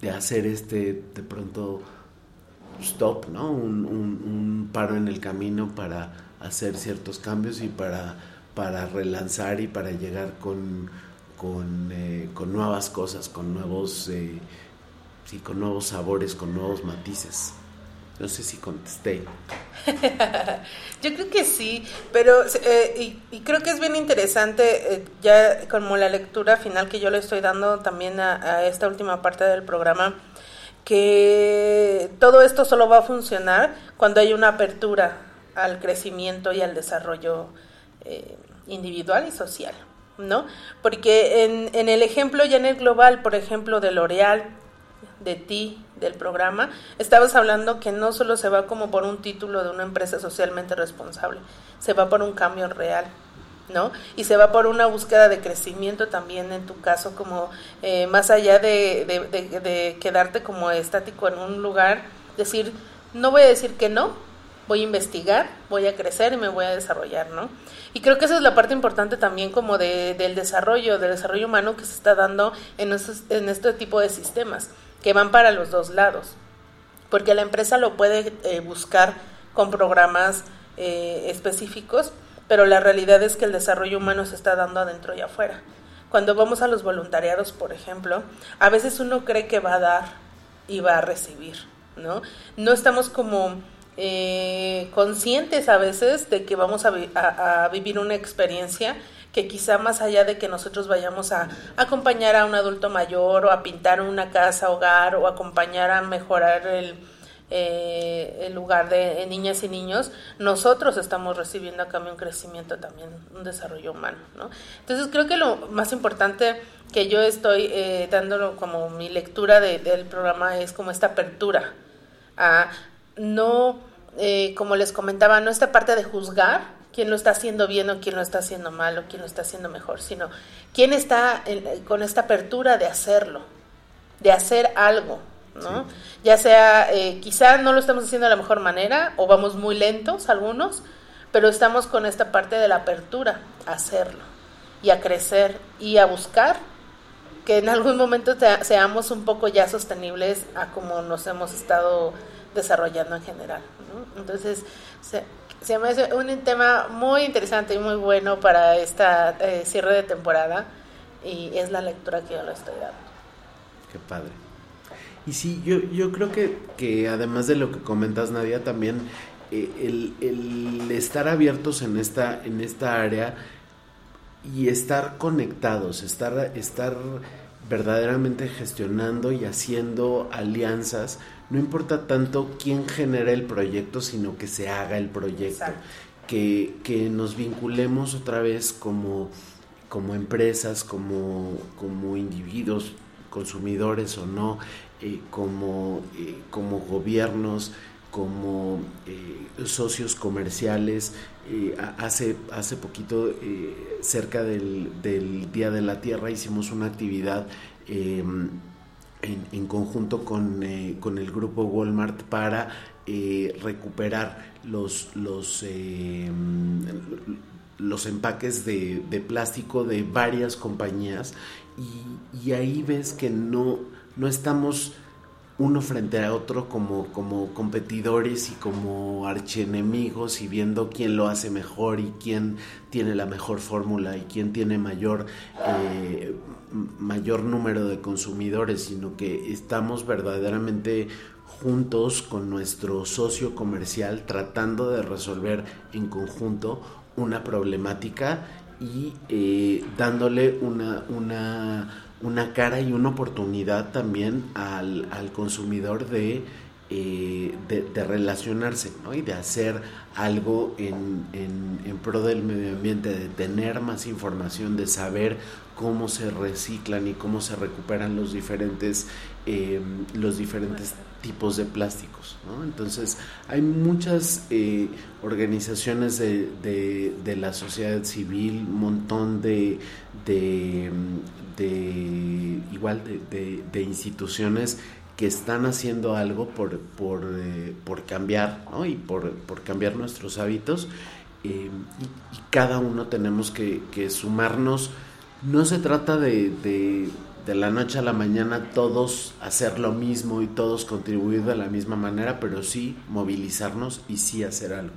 de hacer este, de pronto, stop, ¿no? Un- un paro en el camino para hacer ciertos cambios y para, para relanzar y para llegar con, con, eh, con nuevas cosas, con nuevos, eh, con nuevos sabores, con nuevos matices. No sé si contesté. Yo creo que sí, pero eh, y, y creo que es bien interesante eh, ya como la lectura final que yo le estoy dando también a, a esta última parte del programa, que todo esto solo va a funcionar cuando hay una apertura al crecimiento y al desarrollo eh, individual y social, ¿no? Porque en, en el ejemplo ya en el global, por ejemplo, de L'Oreal, de ti, del programa, estabas hablando que no solo se va como por un título de una empresa socialmente responsable, se va por un cambio real, ¿no? Y se va por una búsqueda de crecimiento también en tu caso, como eh, más allá de, quedarte como estático en un lugar, decir, no voy a decir que no, voy a investigar, voy a crecer y me voy a desarrollar, ¿no? Y creo que esa es la parte importante también como de, del desarrollo, del desarrollo humano que se está dando en, estos- en este tipo de sistemas, que van para los dos lados porque la empresa lo puede eh, buscar con programas eh, específicos, pero la realidad es que el desarrollo humano se está dando adentro y afuera. Cuando vamos a los voluntariados, por ejemplo, a veces uno cree que va a dar y va a recibir, ¿no? No estamos como eh, conscientes a veces de que vamos a, vi- a- a vivir una experiencia que quizá más allá de que nosotros vayamos a acompañar a un adulto mayor o a pintar una casa, hogar o acompañar a mejorar el, eh, lugar de eh, niñas y niños, nosotros estamos recibiendo a cambio un crecimiento también, un desarrollo humano, ¿no? Entonces creo que lo más importante que yo estoy dándolo como mi lectura de- del programa es como esta apertura a no, eh, como les comentaba, no esta parte de juzgar quién lo está haciendo bien o quién lo está haciendo mal o quién lo está haciendo mejor, sino quién está en- con esta apertura de hacerlo, de hacer algo, ¿no? Ya sea, eh, quizá no lo estamos haciendo de la mejor manera o vamos muy lentos algunos, pero estamos con esta parte de la apertura a hacerlo y a crecer y a buscar que en algún momento te- seamos un poco ya sostenibles a como nos hemos estado desarrollando en general. Entonces, se, se me hace un tema muy interesante y muy bueno para esta eh, cierre de temporada y es la lectura que yo le estoy dando. Qué padre. Y sí, yo, yo creo que, que además de lo que comentas, Nadia, también eh, el, el estar abiertos en esta, en esta área y estar conectados, estar, estar verdaderamente gestionando y haciendo alianzas, no importa tanto quién genera el proyecto, sino que se haga el proyecto, Exacto. que, que nos vinculemos otra vez como, como empresas, como, como individuos, consumidores o no, eh, como, eh, como gobiernos, como eh, socios comerciales. Eh, hace, hace poquito, eh, cerca del, del Día de la Tierra, hicimos una actividad eh, en, conjunto con, eh, con el grupo Walmart para eh, recuperar los, los, eh, los empaques de, de plástico de varias compañías y, y ahí ves que no, no estamos uno frente a otro como, como competidores y como archienemigos y viendo quién lo hace mejor y quién tiene la mejor fórmula y quién tiene mayor, eh, mayor número de consumidores, sino que estamos verdaderamente juntos con nuestro socio comercial tratando de resolver en conjunto una problemática y eh, dándole una, una, una cara y una oportunidad también al, al consumidor de, eh, de, de relacionarse ¿no? y de hacer algo en, en, en pro del medio ambiente, de tener más información, de saber cómo se reciclan y cómo se recuperan los diferentes, eh, los diferentes tipos de plásticos. Entonces, hay muchas eh, organizaciones de, de, la sociedad civil, un montón de, de, igual de, instituciones que están haciendo algo por, por, eh, por cambiar ¿no? y por, por cambiar nuestros hábitos y, cada uno tenemos que sumarnos. No se trata de, de, de la noche a la mañana todos hacer lo mismo y todos contribuir de la misma manera, pero sí movilizarnos y sí hacer algo.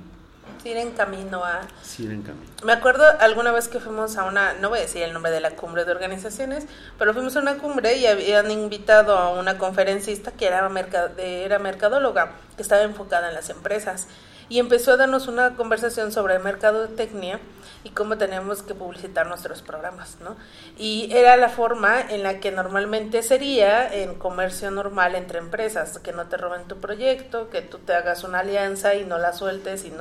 Ir en camino a... Sí ir en camino. Me acuerdo alguna vez que fuimos a una, no voy a decir el nombre de la cumbre de organizaciones, pero fuimos a una cumbre y habían invitado a una conferencista que era, merca- de- era mercadóloga, que estaba enfocada en las empresas. Y empezó a darnos una conversación sobre mercadotecnia y cómo tenemos que publicitar nuestros programas, ¿no? Y era la forma en la que normalmente sería en comercio normal entre empresas, que no te roben tu proyecto, que tú te hagas una alianza y no la sueltes y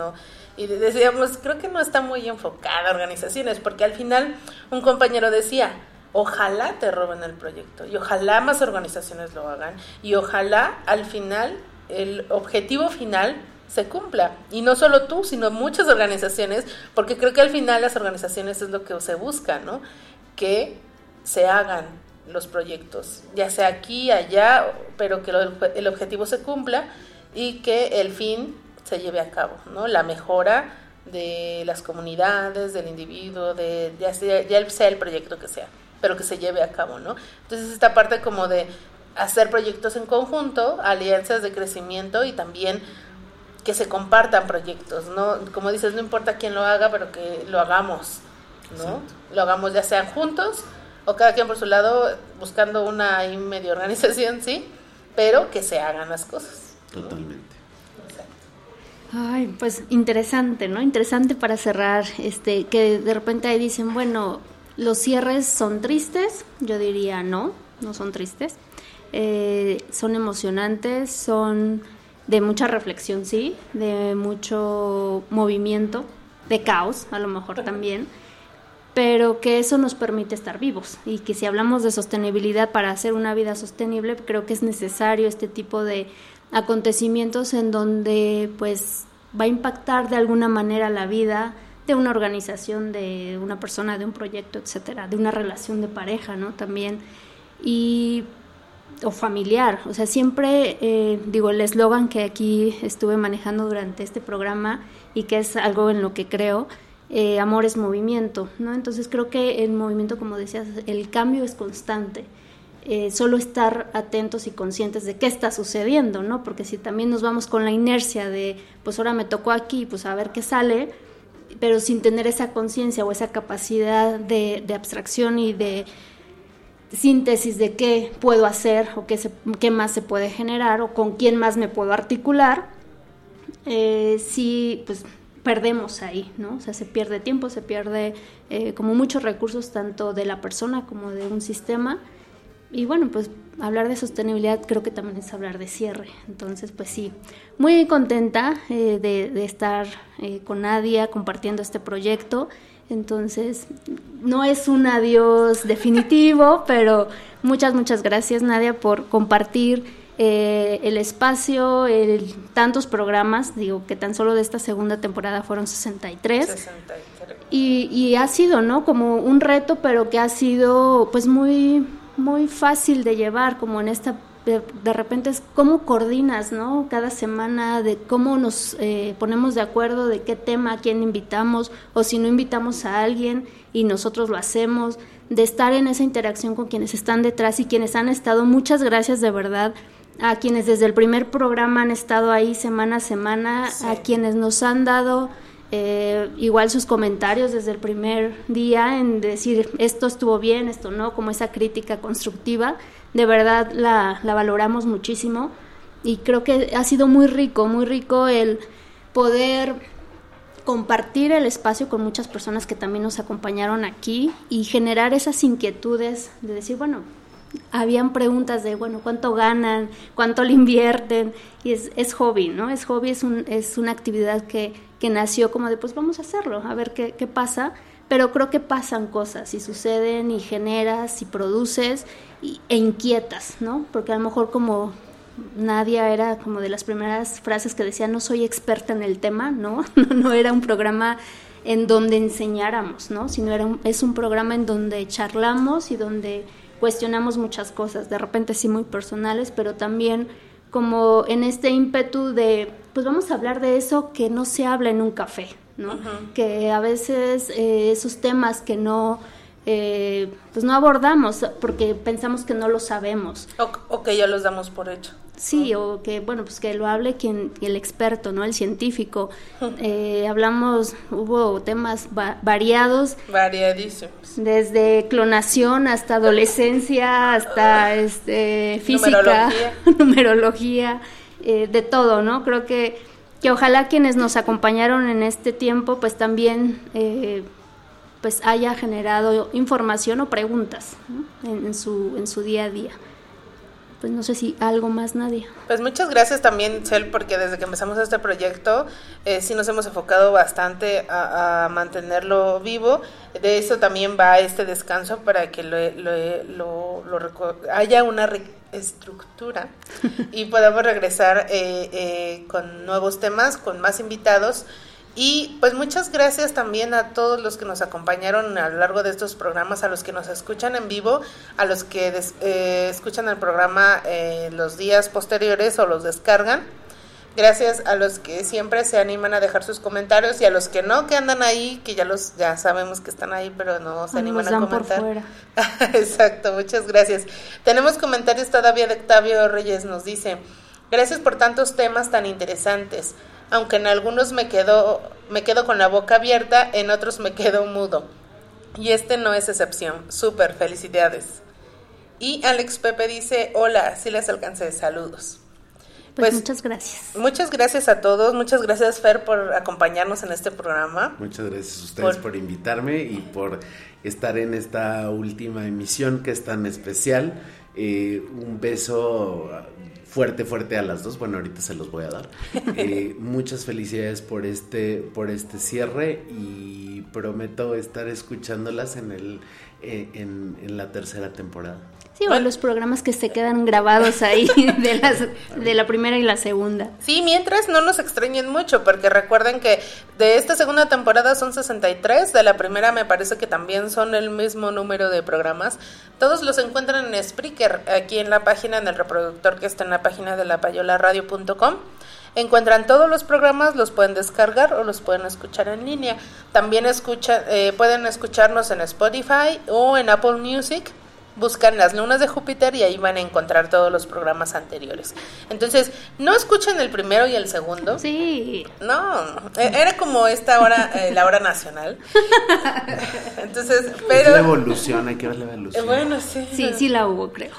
y decíamos, creo que no está muy enfocada organizaciones, porque al final un compañero decía, ojalá te roben el proyecto y ojalá más organizaciones lo hagan y ojalá al final el objetivo final se cumpla. Y no solo tú, sino muchas organizaciones, porque creo que al final las organizaciones es lo que se busca, ¿no? Que se hagan los proyectos, ya sea aquí, allá, pero que el objetivo se cumpla y que el fin se lleve a cabo, ¿no? La mejora de las comunidades, del individuo, de ya sea, ya sea el proyecto que sea, pero que se lleve a cabo, ¿no? Entonces esta parte como de hacer proyectos en conjunto, alianzas de crecimiento y también que se compartan proyectos, ¿no? Como dices, no importa quién lo haga, pero que lo hagamos, ¿no? Exacto. Lo hagamos ya sean juntos o cada quien por su lado buscando una ahí medio organización, sí, pero que se hagan las cosas. Totalmente. Ay, pues interesante, ¿no? Interesante para cerrar, este, que de repente ahí dicen, bueno, los cierres son tristes, yo diría no, no son tristes, Eh, son emocionantes, son de mucha reflexión, sí, de mucho movimiento, de caos, a lo mejor también, pero que eso nos permite estar vivos. Y que si hablamos de sostenibilidad para hacer una vida sostenible, creo que es necesario este tipo de acontecimientos en donde pues va a impactar de alguna manera la vida de una organización, de una persona, de un proyecto, etcétera, de una relación de pareja, ¿no? También. Y o familiar, o sea, siempre eh, digo el eslogan que aquí estuve manejando durante este programa y que es algo en lo que creo eh, amor es movimiento, ¿no? Entonces creo que el movimiento, como decías, el cambio es constante. Eh, solo estar atentos y conscientes de qué está sucediendo, ¿no? Porque si también nos vamos con la inercia de, pues ahora me tocó aquí, pues a ver qué sale, pero sin tener esa conciencia o esa capacidad de, de abstracción y de síntesis de qué puedo hacer o qué, se- más se puede generar o con quién más me puedo articular, eh, sí, pues perdemos ahí, ¿no? O sea, se pierde tiempo, se pierde eh, como muchos recursos tanto de la persona como de un sistema. Y bueno, pues hablar de sostenibilidad creo que también es hablar de cierre. Entonces, pues sí, muy contenta eh, de, de estar eh, con Nadia compartiendo este proyecto. Entonces, no es un adiós definitivo, pero muchas, muchas gracias Nadia por compartir eh, el espacio, el, tantos programas, digo que tan solo de esta segunda temporada fueron 63. 63. Y, y ha sido, ¿no? Como un reto, pero que ha sido pues muy, muy fácil de llevar, como en esta, de, de repente es cómo coordinas, ¿no? Cada semana, de cómo nos eh, ponemos de acuerdo de qué tema, a quién invitamos, o si no invitamos a alguien y nosotros lo hacemos, de estar en esa interacción con quienes están detrás y quienes han estado. Muchas gracias de verdad a quienes desde el primer programa han estado ahí semana a semana, a quienes nos han dado eh, igual sus comentarios desde el primer día en decir esto estuvo bien, esto no, como esa crítica constructiva, de verdad la, la valoramos muchísimo y creo que ha sido muy rico, muy rico el poder compartir el espacio con muchas personas que también nos acompañaron aquí y generar esas inquietudes de decir, bueno, habían preguntas de, bueno, ¿cuánto ganan? ¿Cuánto le invierten? Y es, es hobby, ¿no? Es hobby, es, un, es una actividad que, que nació como de, pues vamos a hacerlo, a ver qué, qué pasa. Pero creo que pasan cosas y suceden y generas y produces y, e inquietas, ¿no? Porque a lo mejor como Nadia era como de las primeras frases que decía, no soy experta en el tema, ¿no? No, no era un programa en donde enseñáramos, ¿no? Sino era un, es un programa en donde charlamos y donde cuestionamos muchas cosas, de repente sí muy personales, pero también como en este ímpetu de, pues vamos a hablar de eso que no se habla en un café, ¿no? Que a veces eh, esos temas que no, eh, pues no abordamos porque pensamos que no lo sabemos. O, o que ya los damos por hecho. Sí, o que, bueno, pues que lo hable quien, el experto, ¿no? El científico. Eh, hablamos, hubo temas va- variados, Variadísimos. desde clonación hasta adolescencia, hasta este, física, Numerología. numerología, eh, de todo, ¿no? Creo que, que ojalá quienes nos acompañaron en este tiempo, pues también eh, pues haya generado información o preguntas en su, en su día a día. Pues no sé si algo más, Nadia. Pues muchas gracias también, Cel, porque desde que empezamos este proyecto eh, sí nos hemos enfocado bastante a, a mantenerlo vivo. De eso también va este descanso para que lo, lo- lo- lo haya una estructura y podamos regresar eh, eh, con nuevos temas, con más invitados. Y pues muchas gracias también a todos los que nos acompañaron a lo largo de estos programas, a los que nos escuchan en vivo, a los que des- eh, escuchan el programa eh, los días posteriores o los descargan. Gracias a los que siempre se animan a dejar sus comentarios y a los que no, que andan ahí, que ya los ya sabemos que están ahí, pero no se animan nos a dan por comentar. fuera. Exacto, muchas gracias. Tenemos comentarios todavía de Octavio Reyes, nos dice, gracias por tantos temas tan interesantes, aunque en algunos me quedo, me quedo con la boca abierta, en otros me quedo mudo. Y este no es excepción. Súper, felicidades. Y Alex Pepe dice, hola, sí les alcancé, saludos. Pues, Pues- muchas gracias. Muchas gracias a todos, muchas gracias Fer por acompañarnos en este programa. Muchas gracias a ustedes Por- por invitarme y por estar en esta última emisión que es tan especial. Eh, un beso fuerte, fuerte a las dos. Bueno, ahorita se los voy a dar. Eh, muchas felicidades por este, por este cierre y prometo estar escuchándolas en el, eh, en, en la tercera temporada. Sí, o los programas que se quedan grabados ahí de, las, de la primera y la segunda. Sí, mientras no nos extrañen mucho, porque recuerden que de esta segunda temporada son 63, de la primera me parece que también son el mismo número de programas. Todos los encuentran en Spreaker, aquí en la página, en el reproductor que está en la página de lapayolaradio.com. Encuentran todos los programas, los pueden descargar o los pueden escuchar en línea. También escucha, eh, pueden escucharnos en Spotify o en Apple Music. Buscan las lunas de Júpiter y ahí van a encontrar todos los programas anteriores. Entonces, no escuchen el primero y el segundo. Sí. No, e- era como esta hora, eh, la hora nacional. Entonces, Es la pero... evolución, hay que ver la evolución. Bueno, sí. Sí, sí la hubo, creo.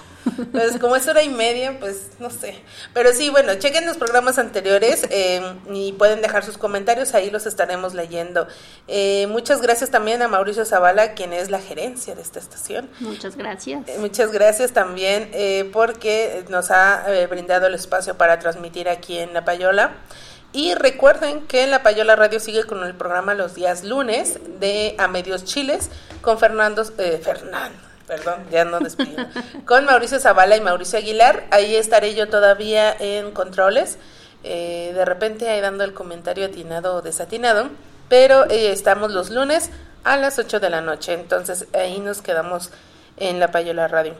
Pues como es hora y media, pues no sé. Pero sí, bueno, chequen los programas anteriores eh, y pueden dejar sus comentarios, ahí los estaremos leyendo. Eh, muchas gracias también a Mauricio Zavala, quien es la gerencia de esta estación. Muchas gracias. Eh, Muchas gracias también eh, porque nos ha eh, brindado el espacio para transmitir aquí en La Payola. Y recuerden que La Payola Radio sigue con el programa los días lunes de A Medios Chiles con Fernando, eh, Fernando, perdón, ya no despido, con Mauricio Zavala y Mauricio Aguilar. Ahí estaré yo todavía en controles, eh, de repente ahí dando el comentario atinado o desatinado, pero eh, estamos los lunes a las 8 de la noche, entonces ahí nos quedamos en La Payola Radio.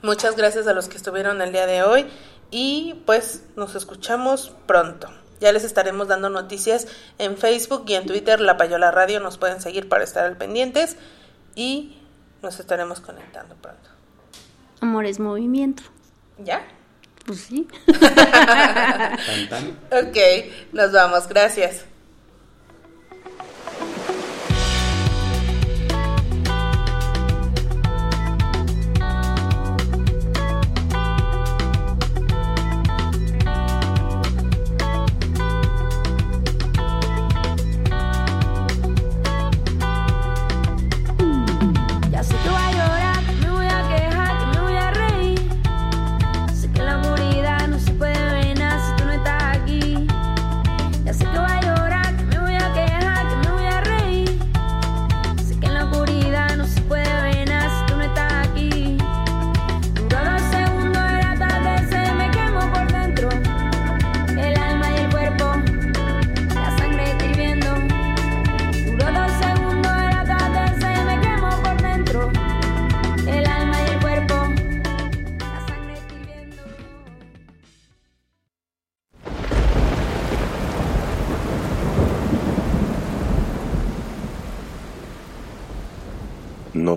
Muchas gracias a los que estuvieron el día de hoy y pues nos escuchamos pronto. Ya les estaremos dando noticias en Facebook y en Twitter, La Payola Radio, nos pueden seguir para estar al pendientes y nos estaremos conectando pronto. Amor es movimiento. ¿Ya? Pues sí. Ok, nos vamos, gracias.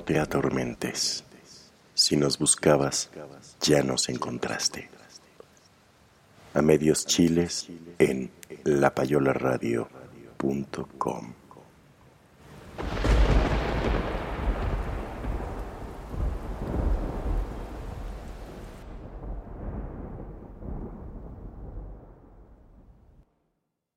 te atormentes. Si nos buscabas, ya nos encontraste. A medios chiles en lapayolaradio.com.